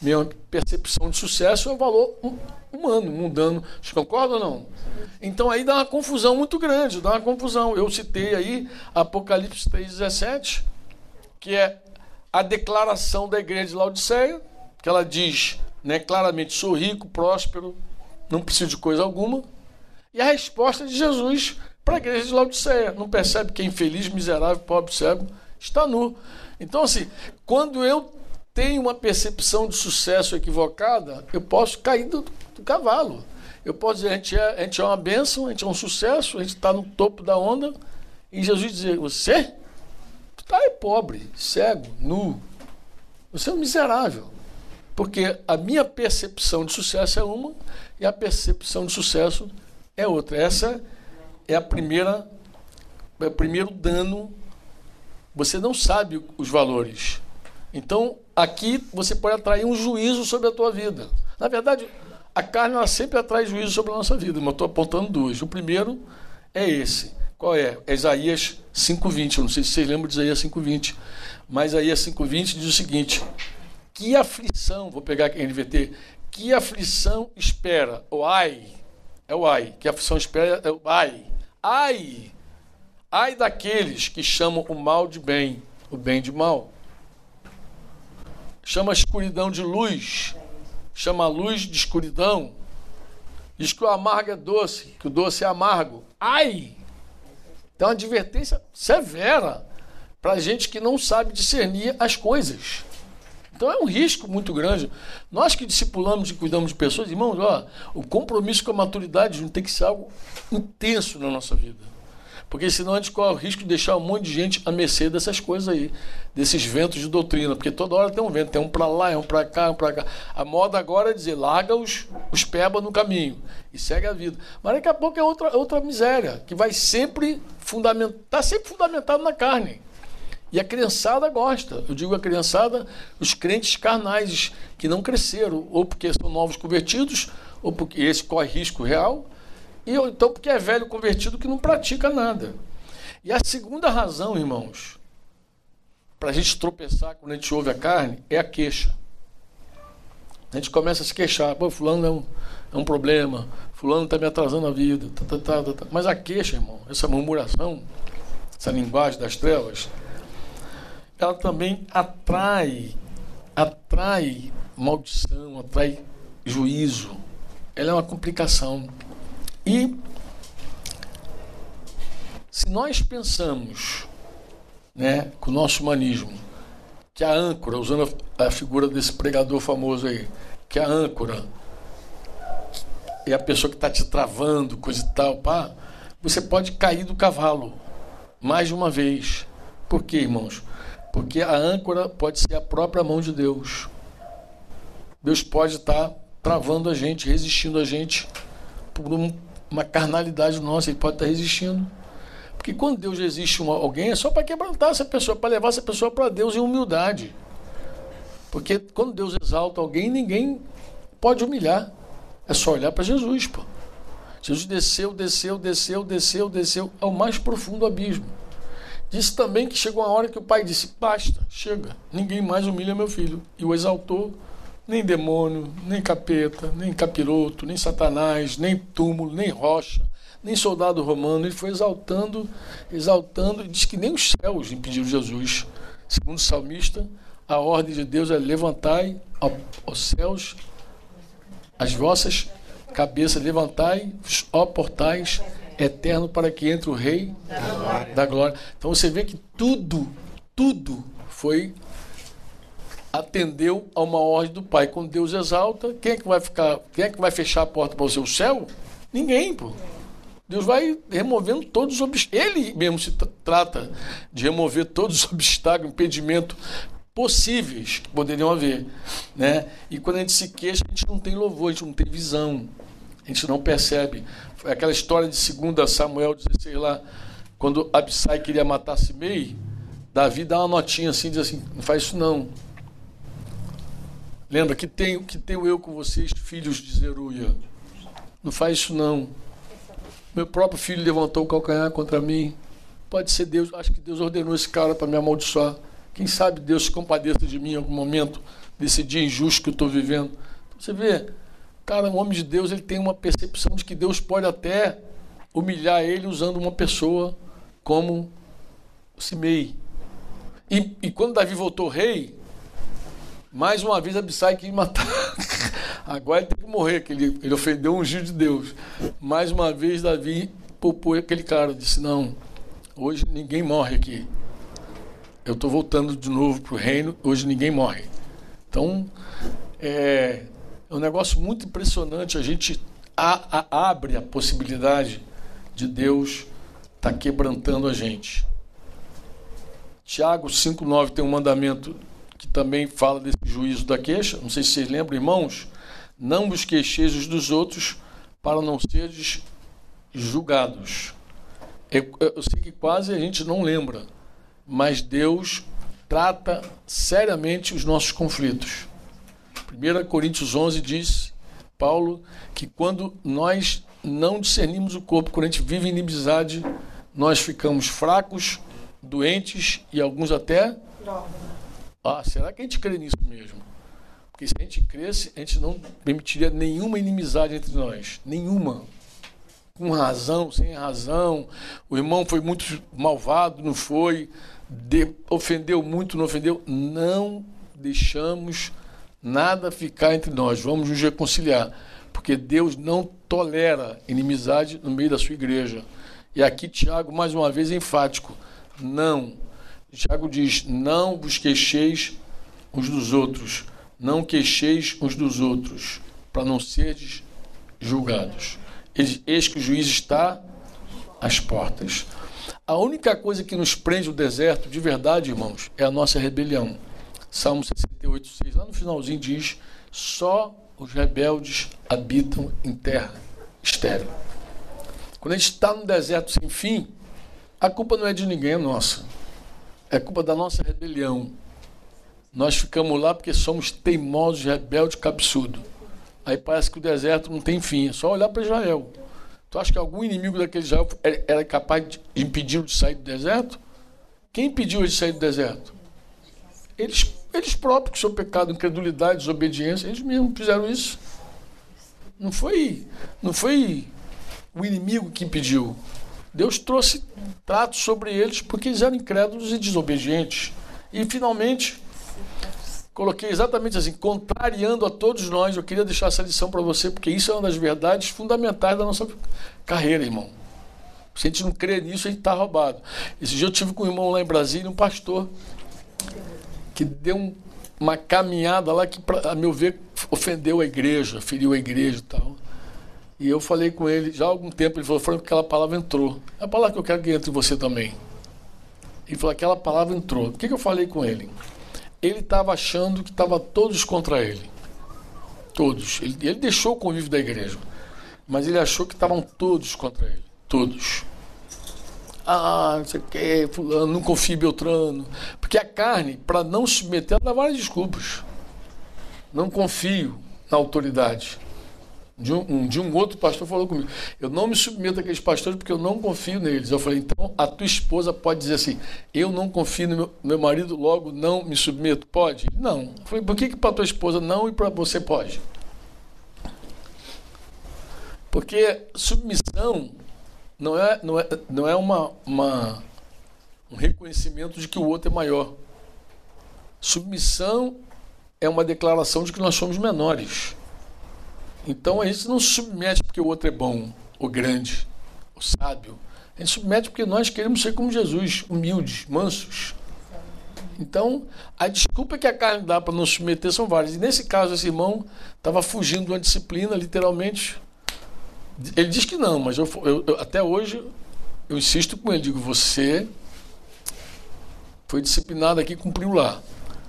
Speaker 1: minha percepção de sucesso é o valor humano, mundano. Vocês concordam ou não? Então aí dá uma confusão muito grande, dá uma confusão. Eu citei aí Apocalipse 3,17, que é a declaração da igreja de Laodiceia, que ela diz né, claramente: sou rico, próspero, não preciso de coisa alguma. E a resposta de Jesus para a igreja de Laodiceia: não percebe que é infeliz, miserável, pobre, cego, está nu. Então, assim, quando eu tenho uma percepção de sucesso equivocada, eu posso cair do, do cavalo. Eu posso dizer, a gente, é, a gente é uma bênção, a gente é um sucesso, a gente está no topo da onda, e Jesus dizer, você? Está aí pobre, cego, nu. Você é um miserável. Porque a minha percepção de sucesso é uma e a percepção de sucesso é outra. Essa é a primeira, é o primeiro dano. Você não sabe os valores. Então, aqui você pode atrair um juízo sobre a tua vida. Na verdade, a carne ela sempre atrai juízo sobre a nossa vida, mas eu estou apontando dois. O primeiro é esse. Qual é? É Isaías 5,20. Eu não sei se vocês lembram de Isaías 5,20. Mas Isaías 5,20 diz o seguinte: Que aflição, vou pegar aqui NVT, que aflição espera, o ai, é o ai, que aflição espera é o ai, ai, ai daqueles que chamam o mal de bem, o bem de mal chama a escuridão de luz, chama a luz de escuridão. Diz que o amargo é doce, que o doce é amargo. Ai! Então, uma advertência severa para gente que não sabe discernir as coisas. Então é um risco muito grande. Nós que discipulamos e cuidamos de pessoas, irmãos, ó, o compromisso com a maturidade tem que ser algo intenso na nossa vida. Porque senão a gente corre o risco de deixar um monte de gente à mercê dessas coisas aí, desses ventos de doutrina, porque toda hora tem um vento, tem um para lá, é um para cá, é um para cá. A moda agora é dizer, larga os, os peba no caminho e segue a vida. Mas daqui a pouco é outra, outra miséria, que vai sempre fundamentar, está sempre fundamentado na carne. E a criançada gosta. Eu digo a criançada, os crentes carnais que não cresceram, ou porque são novos convertidos, ou porque esse corre risco real, e então porque é velho convertido que não pratica nada. E a segunda razão, irmãos, para a gente tropeçar quando a gente ouve a carne, é a queixa. A gente começa a se queixar, pô, fulano é um, é um problema, fulano está me atrasando a vida. Tá, tá, tá, tá, tá. Mas a queixa, irmão, essa murmuração, essa linguagem das trevas, ela também atrai, atrai maldição, atrai juízo. Ela é uma complicação. E se nós pensamos né, com o nosso humanismo que a âncora, usando a figura desse pregador famoso aí, que a âncora é a pessoa que está te travando, coisa e tal, pá, você pode cair do cavalo mais de uma vez. Por quê, irmãos? Porque a âncora pode ser a própria mão de Deus. Deus pode estar tá travando a gente, resistindo a gente por um uma carnalidade nossa, ele pode estar resistindo. Porque quando Deus resiste uma, alguém, é só para quebrantar essa pessoa, para levar essa pessoa para Deus em humildade. Porque quando Deus exalta alguém, ninguém pode humilhar. É só olhar para Jesus, pô. Jesus desceu, desceu, desceu, desceu, desceu ao mais profundo abismo. Disse também que chegou uma hora que o pai disse: Basta, chega, ninguém mais humilha meu filho. E o exaltou nem demônio, nem capeta, nem capiroto, nem satanás, nem túmulo, nem rocha, nem soldado romano. Ele foi exaltando, exaltando, e diz que nem os céus impediram Jesus. Segundo o salmista, a ordem de Deus é levantai aos céus as vossas cabeças, levantai, ó portais eterno, para que entre o Rei da glória. da glória. Então você vê que tudo, tudo foi atendeu a uma ordem do Pai. Quando Deus exalta, quem é que vai ficar, quem é que vai fechar a porta para o seu céu? Ninguém, pô. Deus vai removendo todos os obstáculos. Ele mesmo se trata de remover todos os obstáculos, impedimentos possíveis que poderiam haver, né? E quando a gente se queixa, a gente não tem louvor, a gente não tem visão. A gente não percebe. Foi aquela história de 2 Samuel 16 lá, quando Abissai queria matar Simei, Davi dá uma notinha assim, diz assim, não faz isso não. Lembra que tenho, que tenho eu com vocês, filhos de Zeruia. Não faz isso não. Meu próprio filho levantou o calcanhar contra mim. Pode ser Deus, acho que Deus ordenou esse cara para me amaldiçoar. Quem sabe Deus se compadeça de mim em algum momento desse dia injusto que eu estou vivendo. Então, você vê, cara, um homem de Deus ele tem uma percepção de que Deus pode até humilhar ele usando uma pessoa como Simei. E, e quando Davi voltou rei, mais uma vez Abissai quis matar. Agora ele tem que morrer, que ele, ele ofendeu um ungido de Deus. Mais uma vez Davi poupou aquele cara, disse, não, hoje ninguém morre aqui. Eu estou voltando de novo para o reino, hoje ninguém morre. Então, é, é um negócio muito impressionante. A gente a, a, abre a possibilidade de Deus estar tá quebrantando a gente. Tiago 5,9 tem um mandamento que também fala desse juízo da queixa. Não sei se vocês lembram, irmãos. Não vos queixeis os dos outros para não seres julgados. Eu, eu sei que quase a gente não lembra, mas Deus trata seriamente os nossos conflitos. 1 Coríntios 11 diz, Paulo, que quando nós não discernimos o corpo, quando a gente vive inimizade, nós ficamos fracos, doentes e alguns até. Ah, será que a gente crê nisso mesmo? Porque se a gente cresce, a gente não permitiria nenhuma inimizade entre nós. Nenhuma. Com razão, sem razão. O irmão foi muito malvado, não foi de, ofendeu muito, não ofendeu, não deixamos nada ficar entre nós, vamos nos reconciliar, porque Deus não tolera inimizade no meio da sua igreja. E aqui Tiago, mais uma vez, é enfático: não. Tiago diz: não vos queixeis uns dos outros, não queixeis uns dos outros, para não seres julgados. Eis que o juiz está às portas. A única coisa que nos prende o deserto, de verdade, irmãos, é a nossa rebelião. Salmo 68, 6, lá no finalzinho diz: só os rebeldes habitam em terra estéril. Quando a gente está no deserto sem fim, a culpa não é de ninguém, é nossa. É culpa da nossa rebelião. Nós ficamos lá porque somos teimosos, rebeldes, cabeçudo. Aí parece que o deserto não tem fim. É só olhar para Israel. Tu acha que algum inimigo daquele Israel era capaz de impedir de sair do deserto? Quem impediu de sair do deserto? Eles, eles próprios, que são pecado, incredulidade, desobediência, eles mesmos fizeram isso. Não foi, não foi o inimigo que impediu. Deus trouxe trato sobre eles porque eles eram incrédulos e desobedientes. E finalmente, coloquei exatamente assim, contrariando a todos nós. Eu queria deixar essa lição para você, porque isso é uma das verdades fundamentais da nossa carreira, irmão. Se a gente não crê nisso, a gente está roubado. Esse dia eu tive com um irmão lá em Brasília, um pastor, que deu um, uma caminhada lá que, a meu ver, ofendeu a igreja, feriu a igreja e tal. E eu falei com ele, já há algum tempo, ele falou, Franco, aquela palavra entrou. É a palavra que eu quero que entre você também. Ele falou, aquela palavra entrou. O que, que eu falei com ele? ele estava achando que estava todos contra ele. Todos. Ele, ele deixou o convívio da igreja. Mas ele achou que estavam todos contra ele. Todos. Ah, não sei o que, fulano, não confia em Beltrano. Porque a carne, para não se submeter, dá várias desculpas. Não confio na autoridade. De um, de um outro pastor falou comigo: Eu não me submeto àqueles pastores porque eu não confio neles. Eu falei: Então a tua esposa pode dizer assim: Eu não confio no meu, meu marido, logo não me submeto? Pode? Não. Eu falei: Por que, que para tua esposa não e para você pode? Porque submissão não é, não é, não é uma, uma, um reconhecimento de que o outro é maior. Submissão é uma declaração de que nós somos menores. Então a gente não submete porque o outro é bom, o grande, o sábio. A gente submete porque nós queremos ser como Jesus, humildes, mansos. Então, a desculpa que a carne dá para não submeter são várias. E nesse caso, esse irmão estava fugindo de uma disciplina, literalmente. Ele diz que não, mas eu, eu, eu, até hoje eu insisto com ele. Digo, você foi disciplinado aqui, cumpriu lá.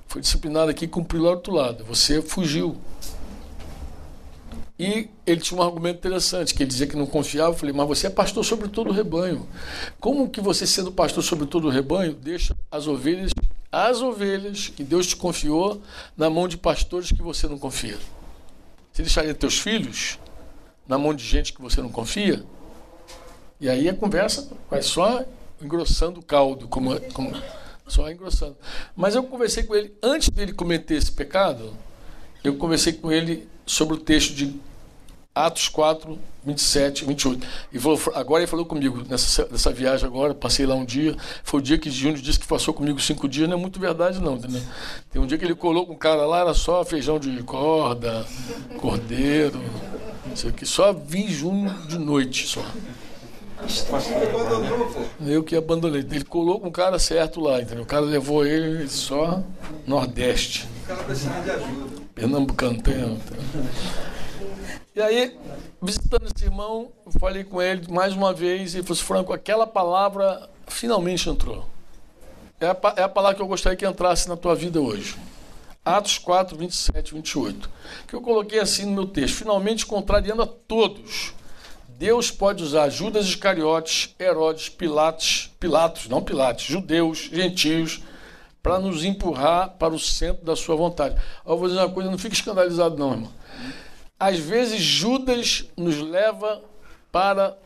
Speaker 1: Foi disciplinado aqui, cumpriu lá do outro lado. Você fugiu. E ele tinha um argumento interessante, que ele dizia que não confiava. Eu falei, mas você é pastor sobre todo o rebanho. Como que você, sendo pastor sobre todo o rebanho, deixa as ovelhas, as ovelhas que Deus te confiou, na mão de pastores que você não confia? Você deixaria teus filhos na mão de gente que você não confia? E aí a conversa vai só engrossando o caldo, como, como só engrossando. Mas eu conversei com ele, antes dele cometer esse pecado, eu conversei com ele sobre o texto de Atos 4, 27, 28. E falou, agora ele falou comigo, nessa, nessa viagem agora, passei lá um dia, foi o dia que Júnior disse que passou comigo cinco dias, não é muito verdade não, entendeu? Tem um dia que ele colou com um cara lá, era só feijão de corda, cordeiro, sei que, só vi Júnior de noite só. Eu que abandonei. Ele colou com o cara certo lá, entendeu? O cara levou ele só Nordeste. O cara precisa de ajuda. Pernambucano tem. E aí, visitando esse irmão, falei com ele mais uma vez e falei Franco, aquela palavra finalmente entrou. É a, é a palavra que eu gostaria que entrasse na tua vida hoje. Atos 4, 27, 28. Que eu coloquei assim no meu texto. Finalmente, contrariando a todos, Deus pode usar Judas Iscariotes, Herodes, Pilatos, Pilatos, não Pilatos, judeus, gentios, para nos empurrar para o centro da sua vontade. Eu vou dizer uma coisa, não fique escandalizado não, irmão. Às vezes Judas nos leva para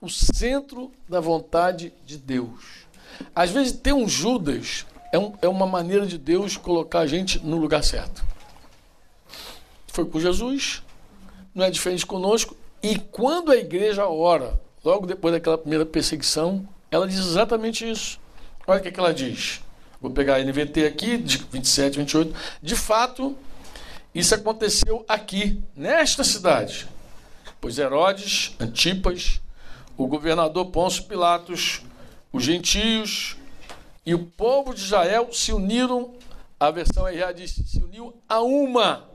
Speaker 1: o centro da vontade de Deus. Às vezes ter um Judas é, um, é uma maneira de Deus colocar a gente no lugar certo. Foi com Jesus, não é diferente conosco. E quando a igreja ora, logo depois daquela primeira perseguição, ela diz exatamente isso. Olha o que, é que ela diz. Vou pegar a NVT aqui, de 27, 28. De fato, isso aconteceu aqui, nesta cidade. Pois Herodes, Antipas, o governador Pôncio Pilatos, os gentios e o povo de Israel se uniram, a versão RA diz, se uniu a uma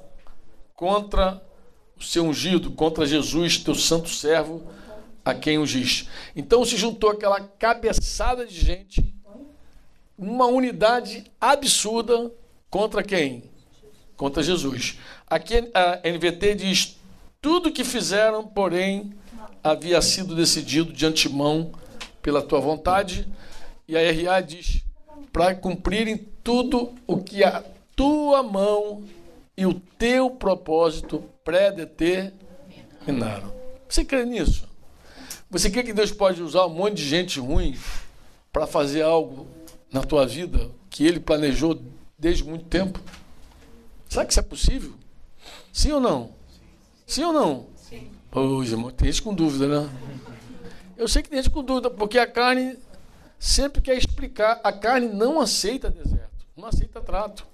Speaker 1: contra o seu ungido, contra Jesus, teu santo servo, a quem ungis. Então se juntou aquela cabeçada de gente, uma unidade absurda contra quem? Contra Jesus. Aqui a NVT diz: tudo que fizeram, porém, havia sido decidido de antemão pela tua vontade. E a RA diz: para cumprirem tudo o que a tua mão e o teu propósito predeterminaram. Você crê nisso? Você crê que Deus pode usar um monte de gente ruim para fazer algo na tua vida que ele planejou desde muito tempo? Será que isso é possível? Sim ou não? Sim, ou não? Sim. Pois, irmão, tem gente com dúvida, né? Eu sei que tem gente com dúvida, porque a carne sempre quer explicar. A carne não aceita deserto, não aceita trato.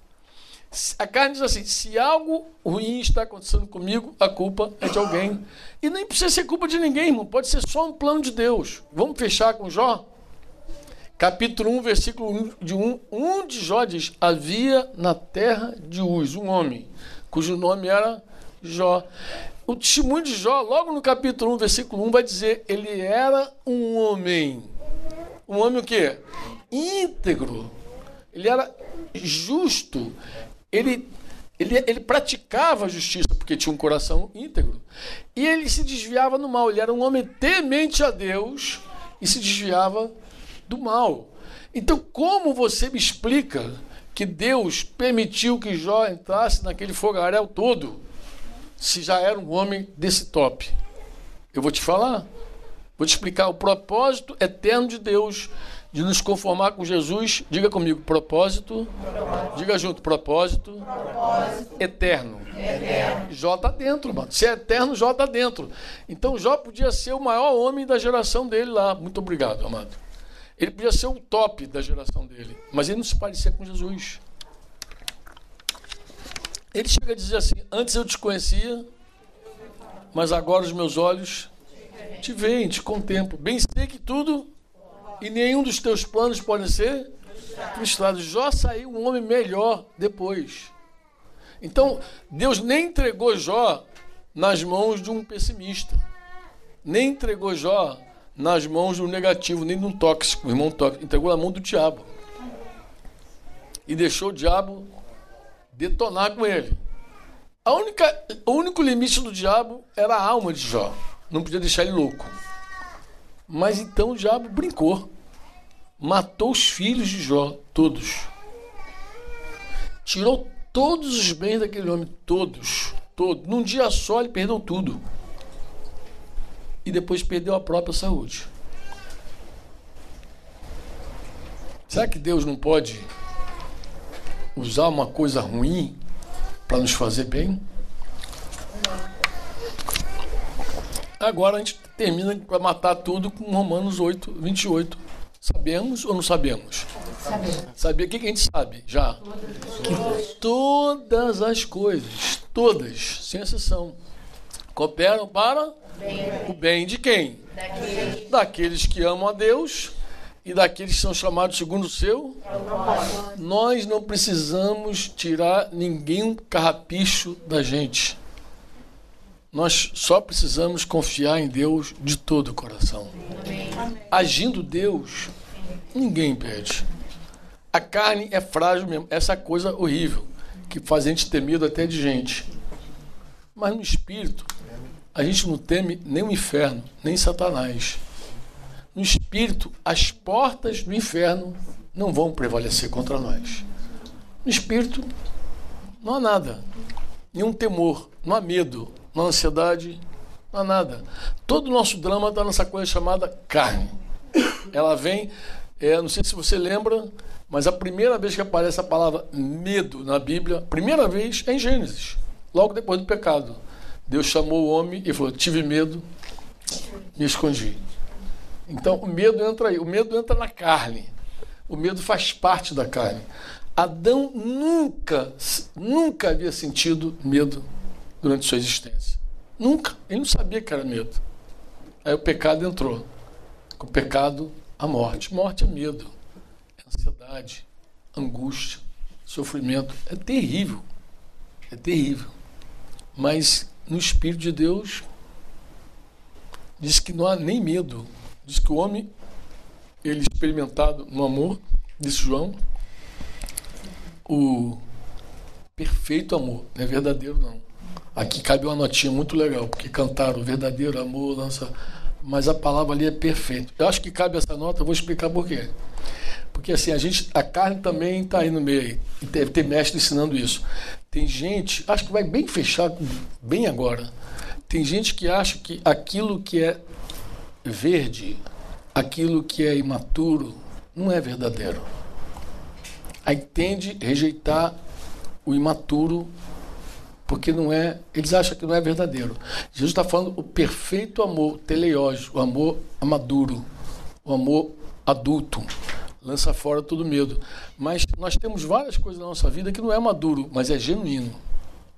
Speaker 1: A carne diz assim: se algo ruim está acontecendo comigo, a culpa é de alguém. E nem precisa ser culpa de ninguém, irmão. Pode ser só um plano de Deus. Vamos fechar com Jó? Capítulo 1, versículo 1 de 1, 1 de Jó diz: Havia na terra de Uz um homem, cujo nome era Jó. O testemunho de Jó, logo no capítulo 1, versículo 1, vai dizer: ele era um homem. Um homem o quê? Íntegro. Ele era justo. Ele, ele, ele praticava a justiça porque tinha um coração íntegro. E ele se desviava no mal. Ele era um homem temente a Deus e se desviava do mal. Então, como você me explica que Deus permitiu que Jó entrasse naquele fogaréu todo, se já era um homem desse top? Eu vou te falar. Vou te explicar o propósito eterno de Deus de nos conformar com Jesus. Diga comigo, propósito. propósito. Diga junto, propósito, propósito. Eterno. eterno. Jó está dentro, mano. Se é eterno, Jó está dentro. Então Jó podia ser o maior homem da geração dele lá. Muito obrigado, amado. Ele podia ser o top da geração dele, mas ele não se parecia com Jesus. Ele chega a dizer assim: Antes eu te conhecia, mas agora os meus olhos te veem, te contemplam. Bem sei que tudo e nenhum dos teus planos podem ser frustrados. Jó saiu um homem melhor depois. Então, Deus nem entregou Jó nas mãos de um pessimista, nem entregou Jó nas mãos do negativo, nem de um tóxico, irmão tóxico. Entregou na mão do diabo. E deixou o diabo detonar com ele. A única, o único limite do diabo era a alma de Jó. Não podia deixar ele louco. Mas então o diabo brincou. Matou os filhos de Jó, todos. Tirou todos os bens daquele homem, todos. Todos. Num dia só ele perdeu tudo. E depois perdeu a própria saúde. Será que Deus não pode usar uma coisa ruim para nos fazer bem? Agora a gente termina para matar tudo com Romanos 8, 28. Sabemos ou não sabemos? Sabemos. Sabia o que a gente sabe já? Que todas as coisas, todas, sem exceção, cooperam para o bem de quem? Daqueles que amam a Deus e daqueles que são chamados segundo o seu. Nós não precisamos tirar ninguém carrapicho da gente. Nós só precisamos confiar em Deus de todo o coração. Agindo Deus, ninguém impede. A carne é frágil mesmo, essa coisa horrível, que faz a gente ter medo até de gente. Mas no espírito, a gente não teme nem o inferno, nem Satanás no espírito, as portas do inferno não vão prevalecer contra nós. No espírito, não há nada. Nenhum temor, não há medo, não há ansiedade, não há nada. Todo o nosso drama está nessa coisa chamada carne. Ela vem, é, não sei se você lembra, mas a primeira vez que aparece a palavra medo na Bíblia, primeira vez é em Gênesis, logo depois do pecado. Deus chamou o homem e falou: Tive medo, me escondi. Então o medo entra aí, o medo entra na carne. O medo faz parte da carne. Adão nunca, nunca havia sentido medo durante sua existência. Nunca. Ele não sabia que era medo. Aí o pecado entrou. Com o pecado, a morte. Morte é medo, é ansiedade, angústia, sofrimento. É terrível. É terrível. Mas no Espírito de Deus, diz que não há nem medo Diz que o homem, ele experimentado no amor, disse João, o perfeito amor, não é verdadeiro não. Aqui cabe uma notinha muito legal, porque cantaram verdadeiro amor, lança, mas a palavra ali é perfeito. Eu acho que cabe essa nota, eu vou explicar por quê. Porque assim, a gente, a carne também está aí no meio, e deve ter mestre ensinando isso. Tem gente, acho que vai bem fechar, bem agora. Tem gente que acha que aquilo que é verde, aquilo que é imaturo, não é verdadeiro. Aí tende a rejeitar o imaturo porque não é, eles acham que não é verdadeiro. Jesus está falando o perfeito amor teleógico, o amor amaduro, o amor adulto, lança fora todo medo. Mas nós temos várias coisas na nossa vida que não é maduro, mas é genuíno.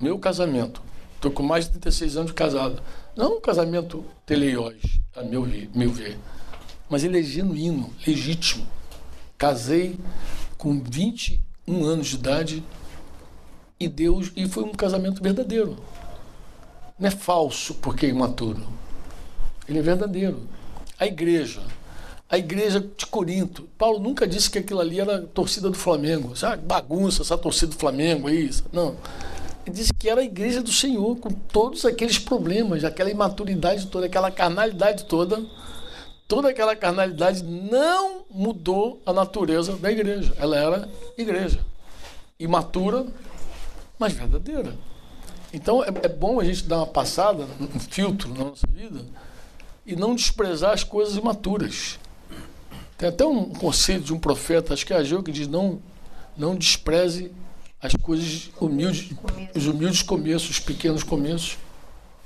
Speaker 1: Meu casamento, estou com mais de 36 anos de casado, não um casamento teleógico, a meu, meu ver. Mas ele é genuíno, legítimo. Casei com 21 anos de idade e Deus e foi um casamento verdadeiro. Não é falso porque é imaturo. Ele é verdadeiro. A igreja, a igreja de Corinto. Paulo nunca disse que aquilo ali era torcida do Flamengo. Sabe, bagunça, essa torcida do Flamengo, é isso. Não. Ele disse que era a igreja do Senhor, com todos aqueles problemas, aquela imaturidade toda, aquela carnalidade toda. Toda aquela carnalidade não mudou a natureza da igreja. Ela era igreja. Imatura, mas verdadeira. Então é, é bom a gente dar uma passada, um filtro na nossa vida e não desprezar as coisas imaturas. Tem até um conselho de um profeta, acho que é Ageu, que diz: não, não despreze as coisas humildes, os humildes começos, os pequenos começos.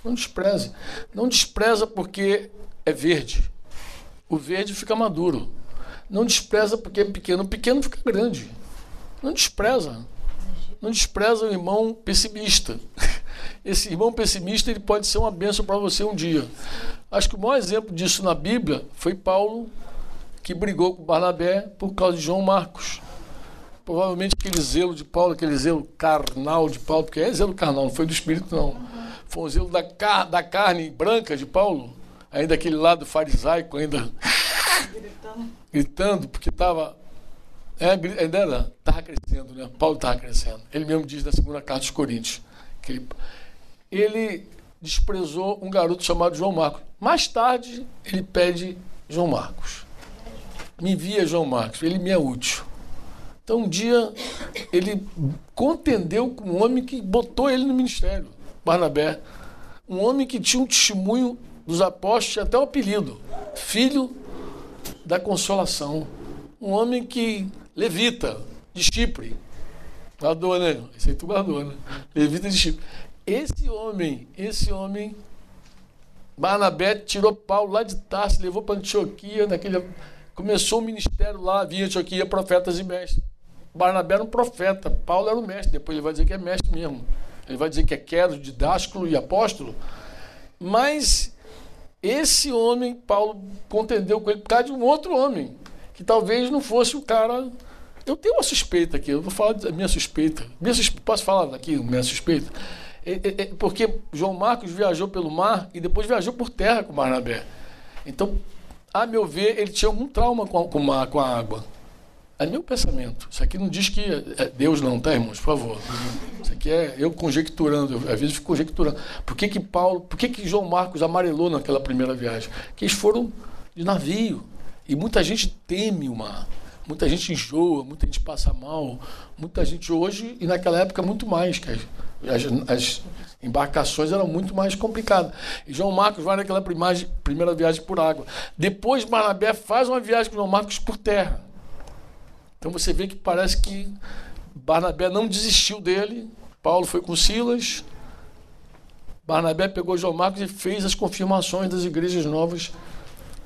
Speaker 1: Não despreze. Não despreza porque é verde. O verde fica maduro. Não despreza porque é pequeno. O pequeno fica grande. Não despreza. Não despreza o irmão pessimista. Esse irmão pessimista ele pode ser uma bênção para você um dia. Acho que o maior exemplo disso na Bíblia foi Paulo, que brigou com Barnabé por causa de João Marcos. Provavelmente aquele zelo de Paulo, aquele zelo carnal de Paulo, porque é zelo carnal, não foi do espírito, não. Foi um zelo da, car da carne branca de Paulo, ainda aquele lado farisaico, ainda gritando, gritando porque estava. É, ainda era, estava crescendo, né? Paulo estava crescendo. Ele mesmo diz na segunda carta dos Coríntios, Aquele, ele desprezou um garoto chamado João Marcos. Mais tarde, ele pede João Marcos. Me envia João Marcos, ele me é útil. Então, um dia, ele contendeu com um homem que botou ele no ministério, Barnabé. Um homem que tinha um testemunho dos apóstolos, até o apelido, filho da consolação. Um homem que, levita, de Chipre. Guardou, né? Esse aí tu guardou, né? Levita de Chipre. Esse homem, esse homem, Barnabé tirou Paulo lá de Tarso, levou para Antioquia, naquele, começou o ministério lá, via Antioquia, profetas e mestres. Barnabé era um profeta, Paulo era um mestre, depois ele vai dizer que é mestre mesmo. Ele vai dizer que é quero, didásculo e apóstolo. Mas esse homem, Paulo contendeu com ele por causa de um outro homem, que talvez não fosse o cara. Eu tenho uma suspeita aqui, eu vou falar da minha suspeita. Minha suspeita posso falar aqui, minha suspeita? É, é, é, porque João Marcos viajou pelo mar e depois viajou por terra com Barnabé. Então, a meu ver, ele tinha algum trauma com, a, com, mar, com a água. É meu pensamento. Isso aqui não diz que é Deus não, tá, irmãos? Por favor. Isso aqui é eu conjecturando, eu, às vezes fico conjecturando. Por que que Paulo, por que que João Marcos amarelou naquela primeira viagem? Que eles foram de navio. E muita gente teme o mar. Muita gente enjoa, muita gente passa mal. Muita gente hoje, e naquela época, muito mais. Que as, as embarcações eram muito mais complicadas. E João Marcos vai naquela primagem, primeira viagem por água. Depois, Barnabé faz uma viagem com João Marcos por terra. Então você vê que parece que Barnabé não desistiu dele. Paulo foi com Silas. Barnabé pegou João Marcos e fez as confirmações das igrejas novas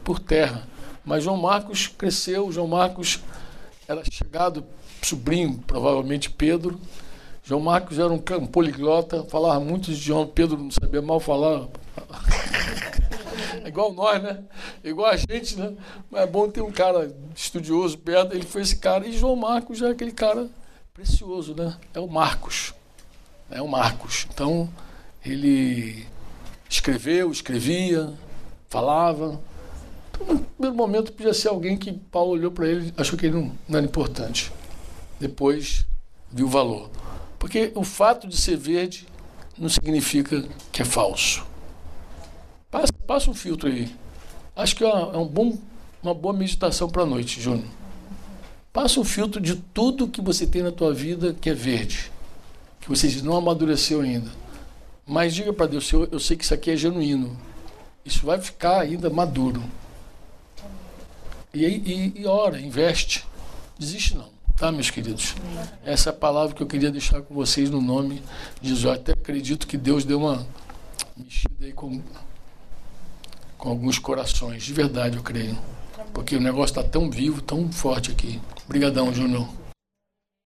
Speaker 1: por terra. Mas João Marcos cresceu, João Marcos era chegado, sobrinho, provavelmente Pedro, João Marcos era um, poliglota, falava muitos idiomas, Pedro não sabia mal falar. É igual nós, né? Igual a gente, né? Mas é bom ter um cara estudioso perto. Ele foi esse cara. E João Marcos é aquele cara precioso, né? É o Marcos. É o Marcos. Então, ele escreveu, escrevia, falava. No primeiro momento, podia ser alguém que Paulo olhou para ele achou que ele não, não era importante. Depois, viu o valor. Porque o fato de ser verde não significa que é falso. Passa, passa um filtro aí. Acho que é, uma, é um bom, uma boa meditação para a noite, Júnior. Passa um filtro de tudo que você tem na tua vida que é verde, que você não amadureceu ainda. Mas diga para Deus, eu, eu sei que isso aqui é genuíno. Isso vai ficar ainda maduro. E, e, e ora, investe. Desiste não. Tá, meus queridos? Essa é a palavra que eu queria deixar com vocês no nome de Jesus. Eu até acredito que Deus deu uma mexida aí com, com alguns corações. De verdade, eu creio. Porque o negócio está tão vivo, tão forte aqui. Obrigadão, Júnior.